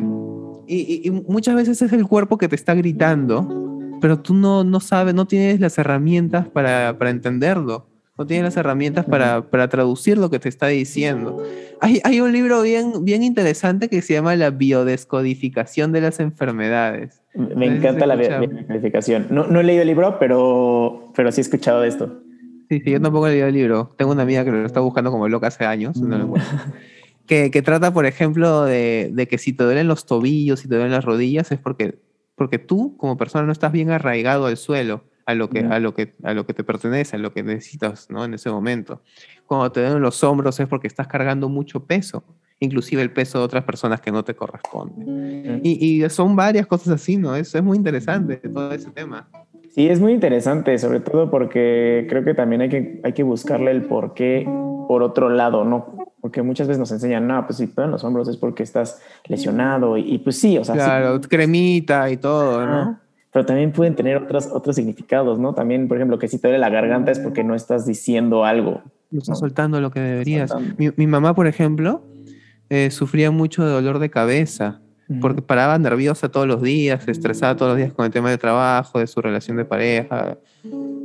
y, muchas veces es el cuerpo que te está gritando, pero tú no, no sabes, no tienes las herramientas para, para entenderlo, no tienes las herramientas para, para, traducir lo que te está diciendo. Hay, hay un libro bien, bien interesante que se llama La biodescodificación de las enfermedades. Me encanta la biodescodificación. No, no he leído el libro, pero, pero sí he escuchado de esto. Sí, sí, yo tampoco he leído el libro. Tengo una amiga que lo está buscando como loca hace años. No lo [laughs] que, trata, por ejemplo, de, que si te duelen los tobillos, si te duelen las rodillas, es porque, porque tú como persona no estás bien arraigado al suelo, a lo, que, a, lo que, a lo que te pertenece, a lo que necesitas ¿no? en ese momento. Cuando te duelen los hombros es porque estás cargando mucho peso, inclusive el peso de otras personas que no te corresponden. Y, y, son varias cosas así, ¿no? Es, es muy interesante todo ese tema. Sí, es muy interesante, sobre todo porque creo que también hay que, hay que buscarle el por qué por otro lado, ¿no? Porque muchas veces nos enseñan, no, pues si te los hombros es porque estás lesionado y, pues sí, o sea. Claro, cremita y todo, ¿no? Pero también pueden tener otros, otros significados, ¿no? También, por ejemplo, que si te duele la garganta es porque no estás diciendo algo. No estás soltando lo que deberías. Mi, mi, mamá, por ejemplo, eh, sufría mucho de dolor de cabeza porque paraba nerviosa todos los días, se estresaba todos los días con el tema de trabajo, de su relación de pareja,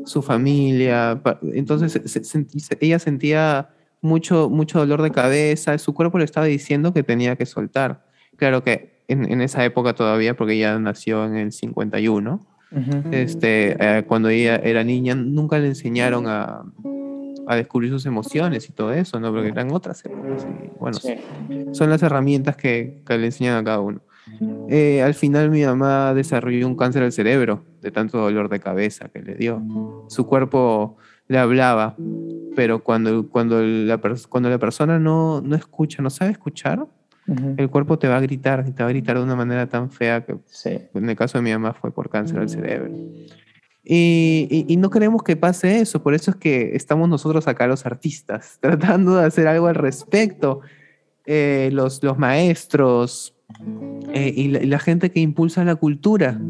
su familia. Entonces ella sentía mucho, mucho dolor de cabeza, su cuerpo le estaba diciendo que tenía que soltar. Claro que en, en esa época todavía, porque ella nació en el 51, este, eh, cuando ella era niña, nunca le enseñaron a, a, descubrir sus emociones y todo eso, ¿no? Porque eran otras épocas. bueno, son las herramientas que, que, le enseñan a cada uno. Eh, al final mi mamá desarrolló un cáncer al cerebro de tanto dolor de cabeza que le dio. Su cuerpo le hablaba, pero cuando, cuando, la, cuando la persona no, no escucha, no sabe escuchar, el cuerpo te va a gritar y te va a gritar de una manera tan fea que en el caso de mi mamá fue por cáncer al cerebro. Y, no queremos que pase eso, por eso es que estamos nosotros acá los artistas, [laughs] tratando de hacer algo al respecto. Eh, los, los maestros eh, y, la, gente que impulsa la cultura.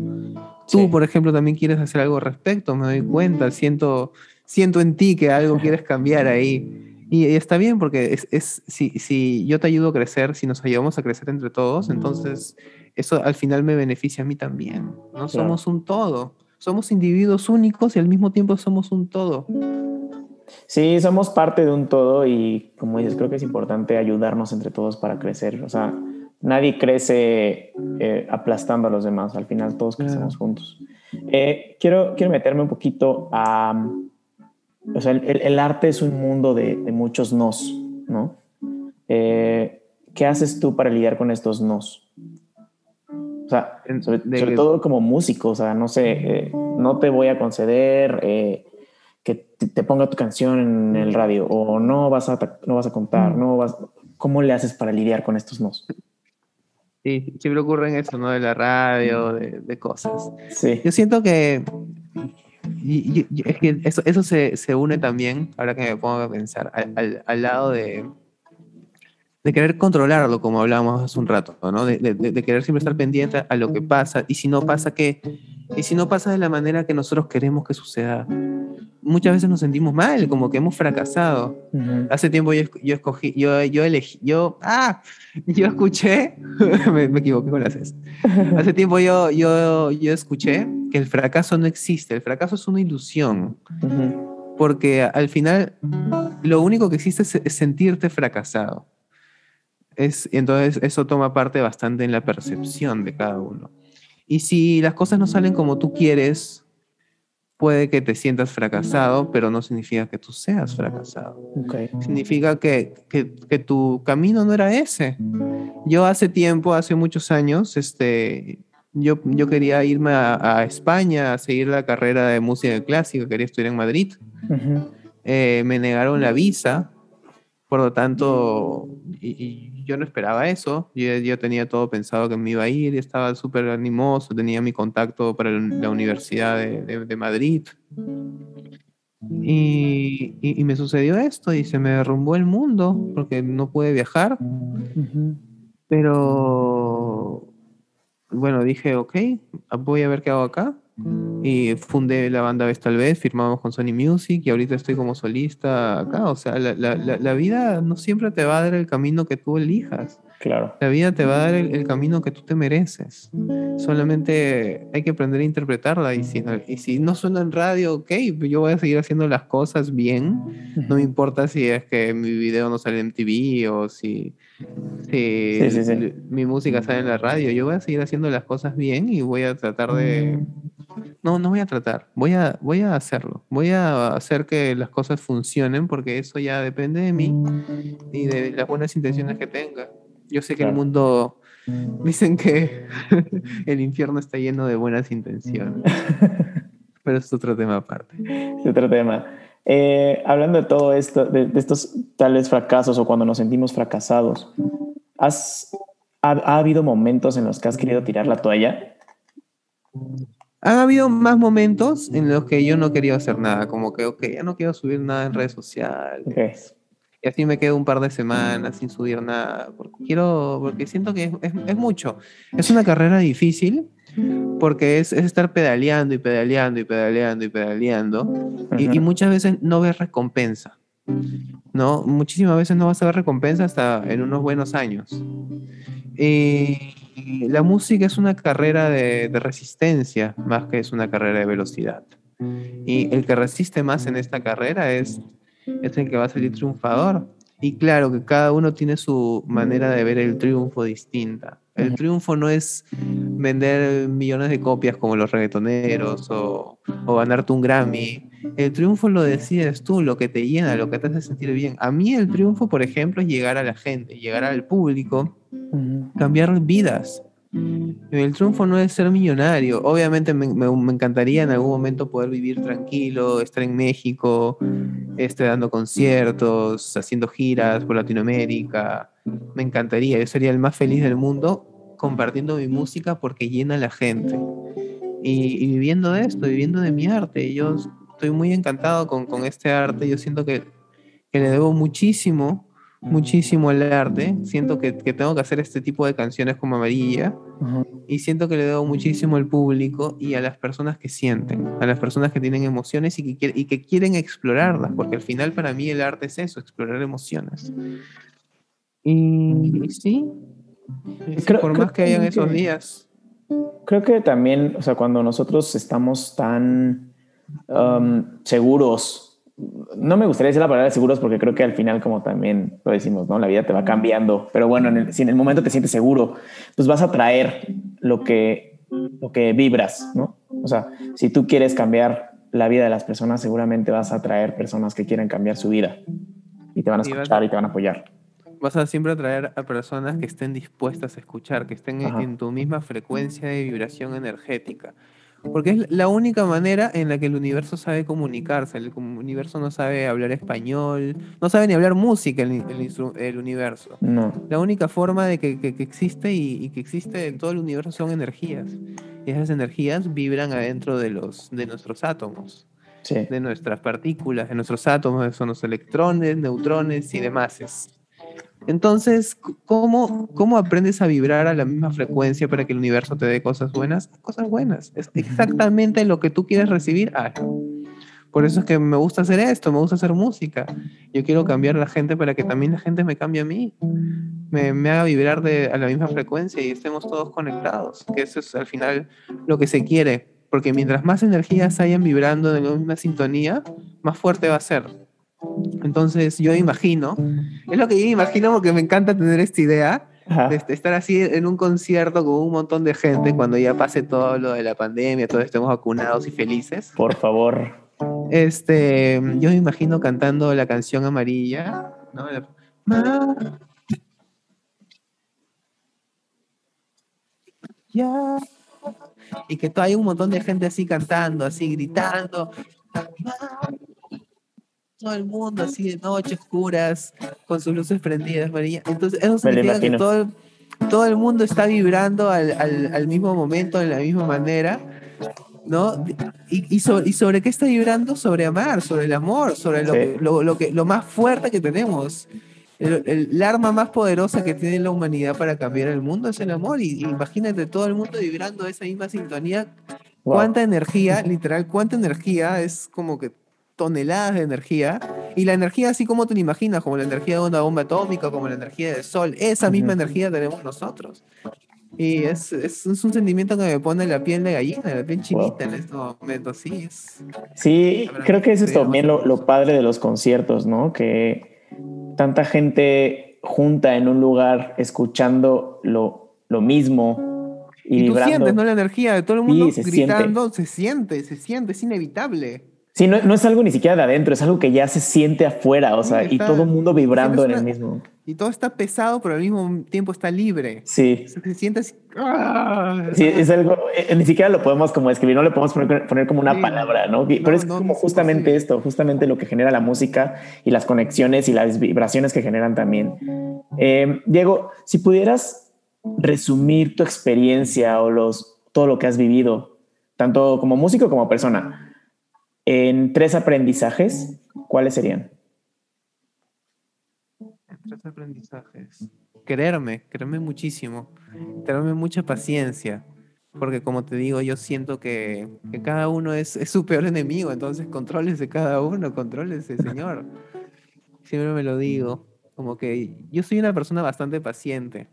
Tú, por ejemplo, también quieres hacer algo al respecto, me doy cuenta, siento, siento en ti que algo quieres cambiar ahí. Y, está bien porque es, es, si, si yo te ayudo a crecer, si nos ayudamos a crecer entre todos, entonces eso al final me beneficia a mí también. No somos un todo somos individuos únicos y al mismo tiempo somos un todo. Sí, somos parte de un todo y como dices, creo que es importante ayudarnos entre todos para crecer. O sea, nadie crece eh, aplastando a los demás, al final todos crecemos juntos. Eh, quiero, quiero meterme un poquito a... O sea, el, arte es un mundo de, muchos nos, ¿no? Eh, ¿Qué haces tú para lidiar con estos nos? O sea, sobre, todo como músico, o sea, no sé, eh, no te voy a conceder eh, que te, ponga tu canción en el radio o no vas a, no vas a contar, no vas... ¿Cómo le haces para lidiar con estos nos? Sí, siempre ocurre en eso, ¿no? De la radio, de, cosas. Sí. Yo siento que, es que eso, eso se, se, une también, ahora que me pongo a pensar, al, al lado de de querer controlarlo, como hablábamos hace un rato, ¿no? De, de, querer siempre estar pendiente a lo que pasa y si no pasa, ¿qué? Y si no pasa de la manera que nosotros queremos que suceda. Muchas veces nos sentimos mal, como que hemos fracasado. Hace tiempo yo, yo, escogí, yo, yo elegí, yo, ah, yo escuché, [laughs] me, equivoqué con las S. Hace tiempo yo, yo, yo escuché que el fracaso no existe, el fracaso es una ilusión. Porque al final lo único que existe es sentirte fracasado. Es, entonces eso toma parte bastante en la percepción de cada uno. Y si las cosas no salen como tú quieres, puede que te sientas fracasado, pero no significa que tú seas fracasado. Significa que, que, que, tu camino no era ese. Yo hace tiempo, hace muchos años, este, yo, yo quería irme a, España a seguir la carrera de música clásica, quería estudiar en Madrid. Eh, me negaron la visa, por lo tanto, y yo no esperaba eso. Yo, tenía todo pensado que me iba a ir, y estaba súper animoso, tenía mi contacto para la Universidad de, Madrid. Y, me sucedió esto y se me derrumbó el mundo porque no pude viajar. Pero bueno, dije, ok, voy a ver qué hago acá. Y fundé la banda Vez Tal Vez, firmamos con Sony Music y ahorita estoy como solista acá. O sea, la, la, la, vida no siempre te va a dar el camino que tú elijas. Claro. La vida te va a dar el, camino que tú te mereces. Solamente hay que aprender a interpretarla. Y si, y si no suena en radio, ok, yo voy a seguir haciendo las cosas bien. No me importa si es que mi video no sale en TV o si, si mi música sale en la radio. Yo voy a seguir haciendo las cosas bien y voy a tratar de no, no voy a tratar, voy a, voy a hacerlo, voy a hacer que las cosas funcionen porque eso ya depende de mí y de las buenas intenciones que tenga. Yo sé que el mundo, [laughs] dicen que [laughs] el infierno está lleno de buenas intenciones, [laughs] pero es otro tema aparte. Es otro tema. Eh, hablando de todo esto, de, estos tales fracasos o cuando nos sentimos fracasados, ¿has, ha, ¿ha habido momentos en los que has querido tirar la toalla? Han habido más momentos en los que yo no quería hacer nada, como que, ok, ya no quiero subir nada en redes sociales. Y así me quedo un par de semanas sin subir nada, porque quiero, porque siento que es, es, mucho. Es una carrera difícil, porque es, es, estar pedaleando y pedaleando y pedaleando y pedaleando, y, y, muchas veces no ves recompensa. ¿no? Muchísimas veces no vas a ver recompensa hasta en unos buenos años. La música es una carrera de, resistencia más que es una carrera de velocidad. Y el que resiste más en esta carrera es, es el que va a salir triunfador. Y claro que cada uno tiene su manera de ver el triunfo distinta. El triunfo no es vender millones de copias como los reggaetoneros o, o, ganarte un Grammy. El triunfo lo decides tú, lo que te llena, lo que te hace sentir bien. A mí el triunfo, por ejemplo, es llegar a la gente, llegar al público, cambiar vidas. El triunfo no es ser millonario. Obviamente me, encantaría en algún momento poder vivir tranquilo, estar en México este, dando conciertos, haciendo giras por Latinoamérica. Me encantaría, yo sería el más feliz del mundo compartiendo mi música porque llena a la gente. Y, y viviendo de esto, viviendo de mi arte. Yo estoy muy encantado con, con este arte. Yo siento que, que le debo muchísimo muchísimo el arte. Siento que, que, tengo que hacer este tipo de canciones como Amarilla. Y siento que le debo muchísimo al público y a las personas que sienten, a las personas que tienen emociones y que, y que quieren explorarlas, porque al final para mí el arte es eso, explorar emociones. Y, y sí, creo, por más que hayan esos días. Creo que también, o sea, cuando nosotros estamos tan um, seguros no me gustaría decir la palabra seguros porque creo que al final, como también lo decimos, ¿no? La vida te va cambiando, pero bueno, si en el momento te sientes seguro, pues vas a traer lo que, lo que vibras, ¿no? O sea, si tú quieres cambiar la vida de las personas, seguramente vas a traer personas que quieran cambiar su vida y te van a escuchar y te van a apoyar. Vas a siempre atraer a personas que estén dispuestas a escuchar, que estén en tu misma frecuencia de vibración energética. Porque es la única manera en la que el universo sabe comunicarse. El universo no sabe hablar español, no sabe ni hablar música el, el, universo. No. La única forma de que, que, existe y, que existe en todo el universo son energías. Y esas energías vibran adentro de, los, de nuestros átomos. Sí. De nuestras partículas, de nuestros átomos, son los electrones, neutrones y demás. Entonces, ¿cómo, ¿cómo aprendes a vibrar a la misma frecuencia para que el universo te dé cosas buenas? Cosas buenas. Es exactamente lo que tú quieres recibir. Por eso es que me gusta hacer esto, me gusta hacer música. Yo quiero cambiar a la gente para que también la gente me cambie a mí. Me, me haga vibrar de, a la misma frecuencia y estemos todos conectados. Que eso es al final lo que se quiere. Porque mientras más energías hayan vibrando en la misma sintonía, más fuerte va a ser. Entonces yo imagino, es lo que yo imagino porque me encanta tener esta idea de estar así en un concierto con un montón de gente cuando ya pase todo lo de la pandemia, todos estemos vacunados y felices. Por favor. Este, yo me imagino cantando la canción amarilla, ¿no? Ya. Y que hay un montón de gente así cantando, así gritando todo el mundo así de noche, oscuras, con sus luces prendidas, María. Entonces, eso significa que todo, todo el mundo está vibrando al, al, al, mismo momento, de la misma manera, ¿no? Y, y, sobre, y, sobre, qué está vibrando? Sobre amar, sobre el amor, sobre lo, sí. lo, lo, que, lo más fuerte que tenemos. El, el, arma más poderosa que tiene la humanidad para cambiar el mundo es el amor. Y, y imagínate todo el mundo vibrando esa misma sintonía. Wow. ¿Cuánta energía, literal, cuánta energía es como que toneladas de energía. Y la energía, así como te la imaginas, como la energía de una bomba atómica, como la energía del sol, esa misma energía tenemos nosotros. Y es, es, es, un sentimiento que me pone la piel de gallina, la piel chinita wow. en estos momentos. Sí, es, sí creo que eso es también lo, lo, padre de los conciertos, ¿no? Que tanta gente junta en un lugar escuchando lo, lo mismo. Y, y tú sientes, ¿no? La energía de todo el mundo sí, se gritando, siente. se siente, se siente, es inevitable. Sí, no, no, es algo ni siquiera de adentro, es algo que ya se siente afuera, o sea, está, y todo el mundo vibrando en el mismo. Y todo está pesado, pero al mismo tiempo está libre. Sí. Se, siente así. ¡ah! Sí, es algo, eh, ni siquiera lo podemos como escribir, no le podemos poner, poner como una sí. palabra, ¿no? Pero no, es como justamente esto, justamente lo que genera la música y las conexiones y las vibraciones que generan también. Eh, Diego, si pudieras resumir tu experiencia o los, todo lo que has vivido, tanto como músico como persona, en tres aprendizajes, ¿cuáles serían? Tres aprendizajes. Quererme, quererme muchísimo, tenerme mucha paciencia, porque como te digo, yo siento que, que cada uno es, es, su peor enemigo, entonces controles de cada uno, controles de Señor. Siempre me lo digo, como que yo soy una persona bastante paciente,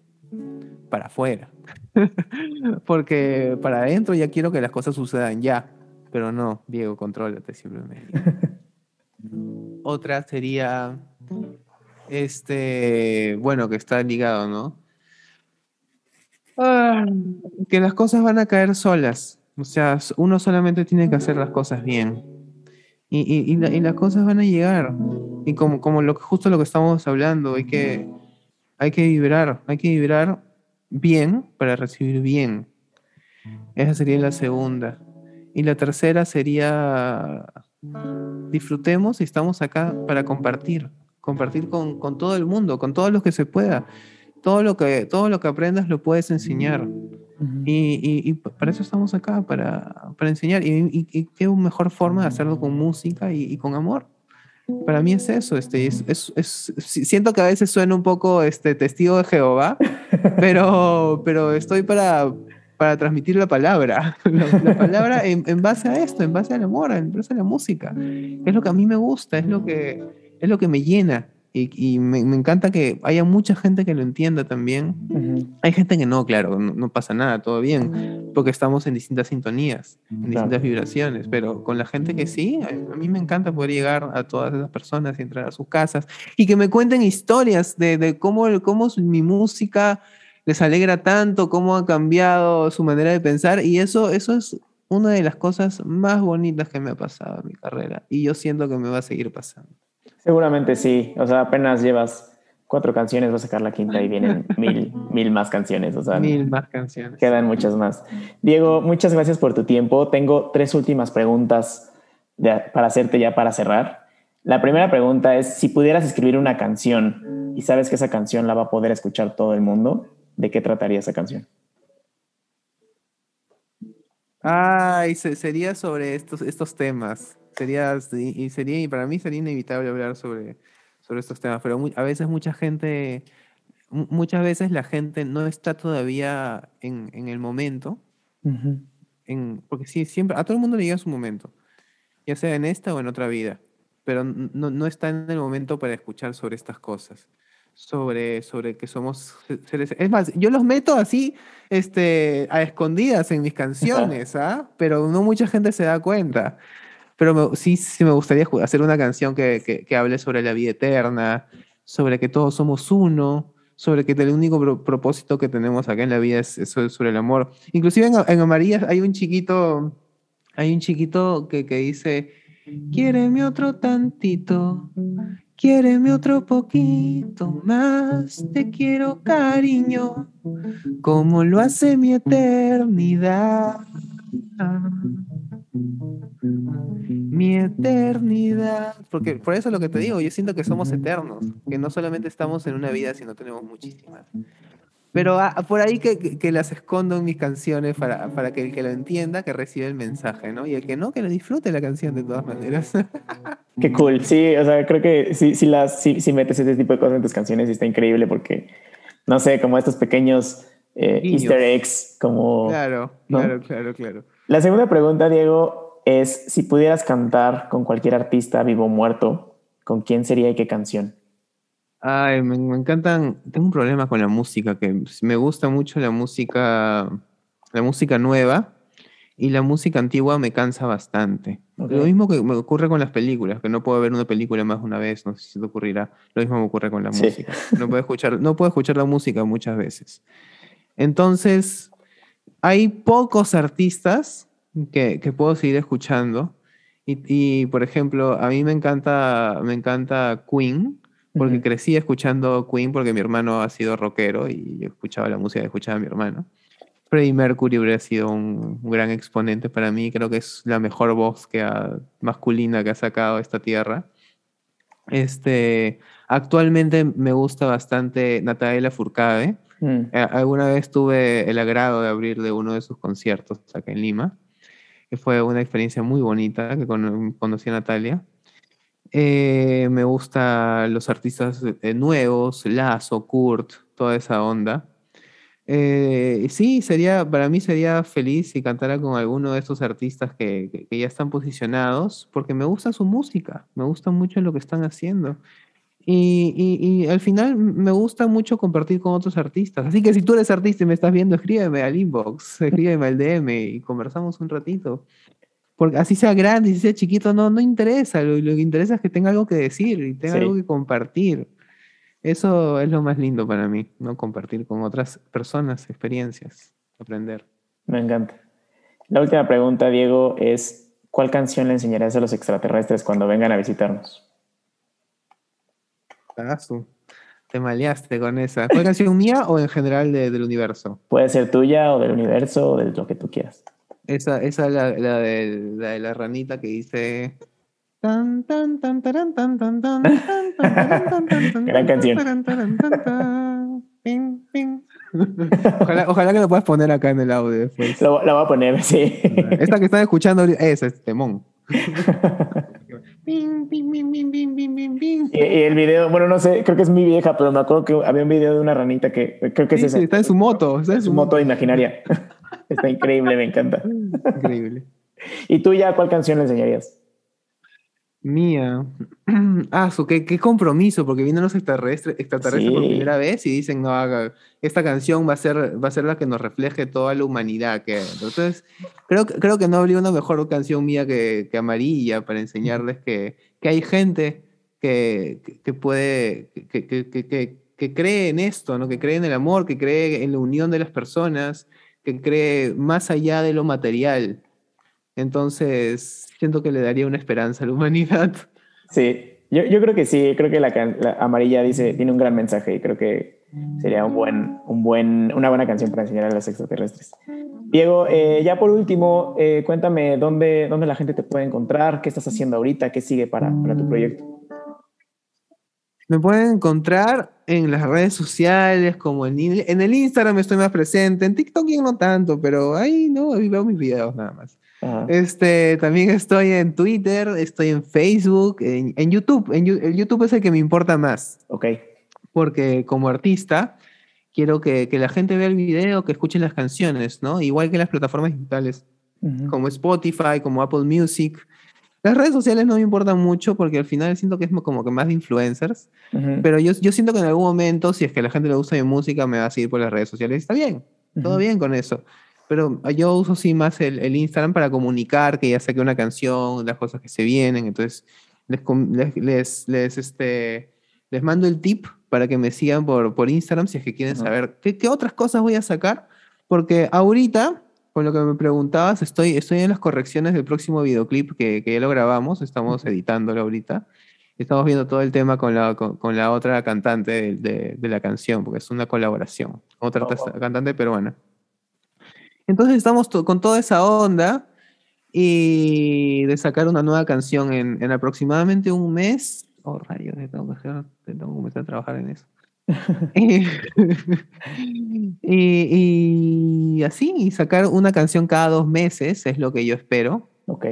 para afuera, [laughs] porque para adentro ya quiero que las cosas sucedan ya pero no, Diego, contrólate simplemente. [laughs] Otra sería, este, bueno, que está ligado, ¿no? Ah, que las cosas van a caer solas. O sea, uno solamente tiene que hacer las cosas bien. Y, y, y, la, y las cosas van a llegar. Y como, como lo, justo lo que estamos hablando, hay que, hay que vibrar, hay que vibrar bien para recibir bien. Esa sería la segunda. Y la tercera sería disfrutemos y estamos acá para compartir, compartir con, con todo el mundo, con todos los que se pueda. Todo lo que, todo lo que aprendas lo puedes enseñar. y, y, y, para eso estamos acá, para, para enseñar. Y, y, qué mejor forma de hacerlo con música y, con amor. Para mí es eso, este, es, es, es, siento que a veces suena un poco este, testigo de Jehová, [laughs] pero, pero estoy para, para transmitir la palabra, [laughs] la, palabra en, en, base a esto, en base al amor, en base a la música. Es lo que a mí me gusta, es lo que, es lo que me llena. Y, me, encanta que haya mucha gente que lo entienda también. Hay gente que no, claro, no, pasa nada, todo bien, porque estamos en distintas sintonías, en distintas vibraciones, pero con la gente que sí, a mí me encanta poder llegar a todas esas personas y entrar a sus casas y que me cuenten historias de, de cómo, cómo mi música les alegra tanto, cómo ha cambiado su manera de pensar y eso, eso es una de las cosas más bonitas que me ha pasado en mi carrera y yo siento que me va a seguir pasando. Seguramente sí. O sea, apenas llevas cuatro canciones, vas a sacar la quinta y vienen [laughs] mil, mil más canciones. O sea, mil más canciones. Quedan muchas más. Diego, muchas gracias por tu tiempo. Tengo tres últimas preguntas para hacerte ya para cerrar. La primera pregunta es, si pudieras escribir una canción y sabes que esa canción la va a poder escuchar todo el mundo, ¿de qué trataría esa canción? Ay, sería sobre estos, estos temas. Sería, y sería, y para mí sería inevitable hablar sobre, sobre estos temas, pero a veces mucha gente, muchas veces la gente no está todavía en, en el momento, en, porque sí, siempre, a todo el mundo le llega su momento, ya sea en esta o en otra vida, pero no, no está en el momento para escuchar sobre estas cosas sobre, sobre que somos seres. Es más, yo los meto así este, a escondidas en mis canciones, [laughs] ¿ah? pero no mucha gente se da cuenta. Pero sí, sí me gustaría hacer una canción que, que, hable sobre la vida eterna, sobre que todos somos uno, sobre que el único propósito que tenemos acá en la vida es, sobre el amor. Inclusive en, en Amarillas hay un chiquito, hay un chiquito que, que dice, quiéreme otro tantito, quiéreme otro poquito más, te quiero cariño, como lo hace mi eternidad mi eternidad. Porque por eso es lo que te digo, yo siento que somos eternos, que no solamente estamos en una vida, sino tenemos muchísimas. Pero ah, por ahí que, que, las escondo en mis canciones para, para que el que lo entienda, que reciba el mensaje, ¿no? Y el que no, que lo disfrute la canción de todas maneras. [laughs] Qué cool, sí, o sea, creo que si, si, las, si, si metes ese tipo de cosas en tus canciones está increíble porque, no sé, como estos pequeños eh, easter eggs, como... Claro, claro, claro, claro. La segunda pregunta, Diego, es si pudieras cantar con cualquier artista vivo o muerto, ¿con quién sería y qué canción? Ay, me, encantan. Tengo un problema con la música, que me gusta mucho la música, la música nueva y la música antigua me cansa bastante. Lo mismo que me ocurre con las películas, que no puedo ver una película más una vez, no sé si te ocurrirá. Lo mismo me ocurre con la música. No puedo escuchar, no puedo escuchar la música muchas veces. Entonces, hay pocos artistas que, que puedo seguir escuchando. Y, y, por ejemplo, a mí me encanta, me encanta Queen, porque crecí escuchando Queen porque mi hermano ha sido rockero y yo escuchaba la música que escuchaba mi hermano. Freddie Mercury hubiera sido un, gran exponente para mí, creo que es la mejor voz que masculina que ha sacado esta tierra. Este, actualmente me gusta bastante Natalia Furcade, Mm. Eh, alguna vez tuve el agrado de abrir de uno de sus conciertos acá en Lima, que fue una experiencia muy bonita, que conocí a Natalia. Eh, me gustan los artistas eh, nuevos, Lazo, Kurt, toda esa onda. sí, sería, para mí sería feliz si cantara con alguno de estos artistas que, que, ya están posicionados, porque me gusta su música, me gusta mucho lo que están haciendo. Y, y, al final me gusta mucho compartir con otros artistas. Así que si tú eres artista y me estás viendo, escríbeme al inbox, escríbeme al DM y conversamos un ratito. Porque así sea grande, así sea chiquito, no, no interesa. Lo, lo que interesa es que tenga algo que decir y tenga algo que compartir. Eso es lo más lindo para mí, ¿no? Compartir con otras personas experiencias, aprender. Me encanta. La última pregunta, Diego, es ¿cuál canción le enseñarías a los extraterrestres cuando vengan a visitarnos? Te maleaste con esa. ¿Fue canción mía o en general del universo? Puede ser tuya o del universo o de lo que tú quieras. Esa, esa es la, de, la, de la ranita que dice Tan, tan, tan, taran, tan, tan, tan, tan, tan, taran, tan, tan, tan, Gran canción. Ping, ping. Ojalá, ojalá que lo puedas poner acá en el audio después. Lo- la voy a poner, sí. Esta que están escuchando esa es Temón. Ping, ping, ping. Y, y el video, bueno, no sé, creo que es muy vieja, pero me acuerdo que había un video de una ranita que creo que Sí, es ese. está en su moto. Está en su moto imaginaria. [laughs] Está increíble, me encanta. Increíble. [laughs] ¿Y tú ya cuál canción le enseñarías? Mía. [clears throat] Ah, su, qué, qué compromiso, porque vienen los extraterrestres, extraterrestres por primera vez y dicen, no, haga, esta canción va a ser, va a ser la que nos refleje toda la humanidad que hay adentro". Entonces, creo, que- creo que no habría una mejor canción mía que, que Amarilla para enseñarles que, que hay gente que, que- puede, que cree en esto, ¿no? que cree en el amor, que cree en la unión de las personas, que cree más allá de lo material. Entonces, siento que le daría una esperanza a la humanidad. Sí, yo, yo creo que sí, creo que la, la amarilla dice, tiene un gran mensaje y creo que sería un buen, un buen, una buena canción para enseñar a los extraterrestres. Diego, eh, ya por último, eh, cuéntame dónde, dónde la gente te puede encontrar, qué estás haciendo ahorita, qué sigue para, para tu proyecto. Me pueden encontrar en las redes sociales, como en, el Instagram estoy más presente, en TikTok no tanto, pero ahí no, ahí veo mis videos nada más. Ajá. Este, también estoy en Twitter, estoy en Facebook, en, en YouTube. En, el YouTube es el que me importa más, Ok, porque como artista quiero que, que la gente vea el video, que escuchen las canciones, ¿no? Igual que las plataformas digitales Ujú. como Spotify, como Apple Music. Las redes sociales no me importan mucho porque al final siento que es como que más de influencers. Ujú. Pero yo, yo siento que en algún momento, si es que a la gente le gusta mi música, me va a seguir por las redes sociales. Está bien, todo Ujú. bien con eso. Pero yo uso sí más el, el Instagram para comunicar que ya saqué una canción, las cosas que se vienen. Entonces, les, les, les, este, les mando el tip para que me sigan por, por Instagram si es que quieren Ujú. saber qué, qué otras cosas voy a sacar. Porque ahorita, con lo que me preguntabas, estoy, estoy en las correcciones del próximo videoclip que, que ya lo grabamos, estamos Ujú. editándolo ahorita. Estamos viendo todo el tema con la, con, con la otra cantante de, de- de la canción, porque es una colaboración. Otra Oh, cantante peruana. Entonces estamos to- con toda esa onda y de sacar una nueva canción en, en aproximadamente un mes. Oh, rayos, tengo que, hacer- tengo que comenzar a trabajar en eso. [laughs] y, y- y así, y sacar una canción cada dos meses es lo que yo espero. Ok.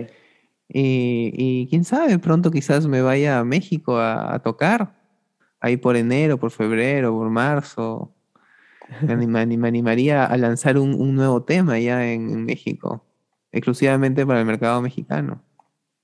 Y, y quién sabe, pronto quizás me vaya a México a, a tocar. Ahí por enero, por febrero, por marzo. Me, anima- me animaría a lanzar un, un nuevo tema ya en, en México, exclusivamente para el mercado mexicano.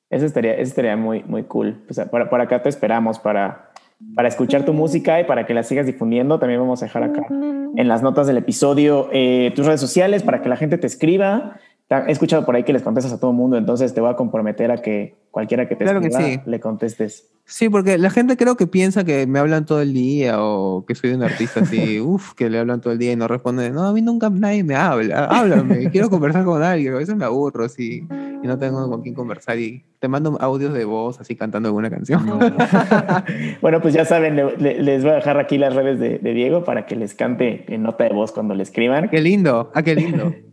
Eso estaría, eso estaría muy, muy cool. O sea, para, para acá te esperamos para, para escuchar tu música y para que la sigas difundiendo. También vamos a dejar acá en las notas del episodio eh, tus redes sociales para que la gente te escriba. He escuchado por ahí que les contestas a todo el mundo, entonces te voy a comprometer a que cualquiera que te Claro que escriba sí. le contestes. Sí, porque la gente creo que piensa que me hablan todo el día o que soy un artista así, [laughs] uff, que le hablan todo el día y no responde. No, a mí nunca nadie me habla. Háblame, quiero conversar con alguien. A veces me aburro así y no tengo con quién conversar y te mando audios de voz así cantando alguna canción. [laughs] bueno, pues ya saben, le- le- les voy a dejar aquí las redes de, de Diego para que les cante en nota de voz cuando le escriban. qué lindo, ah, qué lindo. [laughs]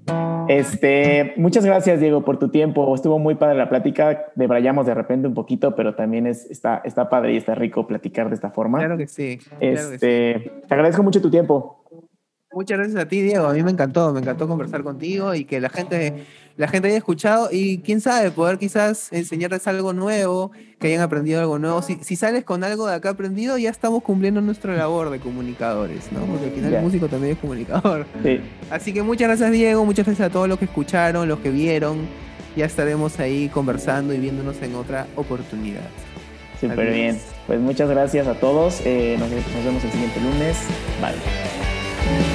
Este, muchas gracias, Diego, por tu tiempo. Estuvo muy padre la plática. Debrayamos de repente un poquito, pero también es, está, está padre y está rico platicar de esta forma. Claro que sí. claro que sí. este, Te agradezco mucho tu tiempo. Muchas gracias a ti, Diego. A mí me encantó, me encantó conversar contigo y que la gente, la gente haya escuchado y quién sabe, poder quizás enseñarles algo nuevo, que hayan aprendido algo nuevo. Si, si sales con algo de acá aprendido, ya estamos cumpliendo nuestra labor de comunicadores, ¿no? Porque al final el músico también es comunicador. Sí. Así que muchas gracias, Diego. Muchas gracias a todos los que escucharon, los que vieron. Ya estaremos ahí conversando y viéndonos en otra oportunidad. Súper bien. Pues muchas gracias a todos. Eh, nos, nos vemos el siguiente lunes. Bye.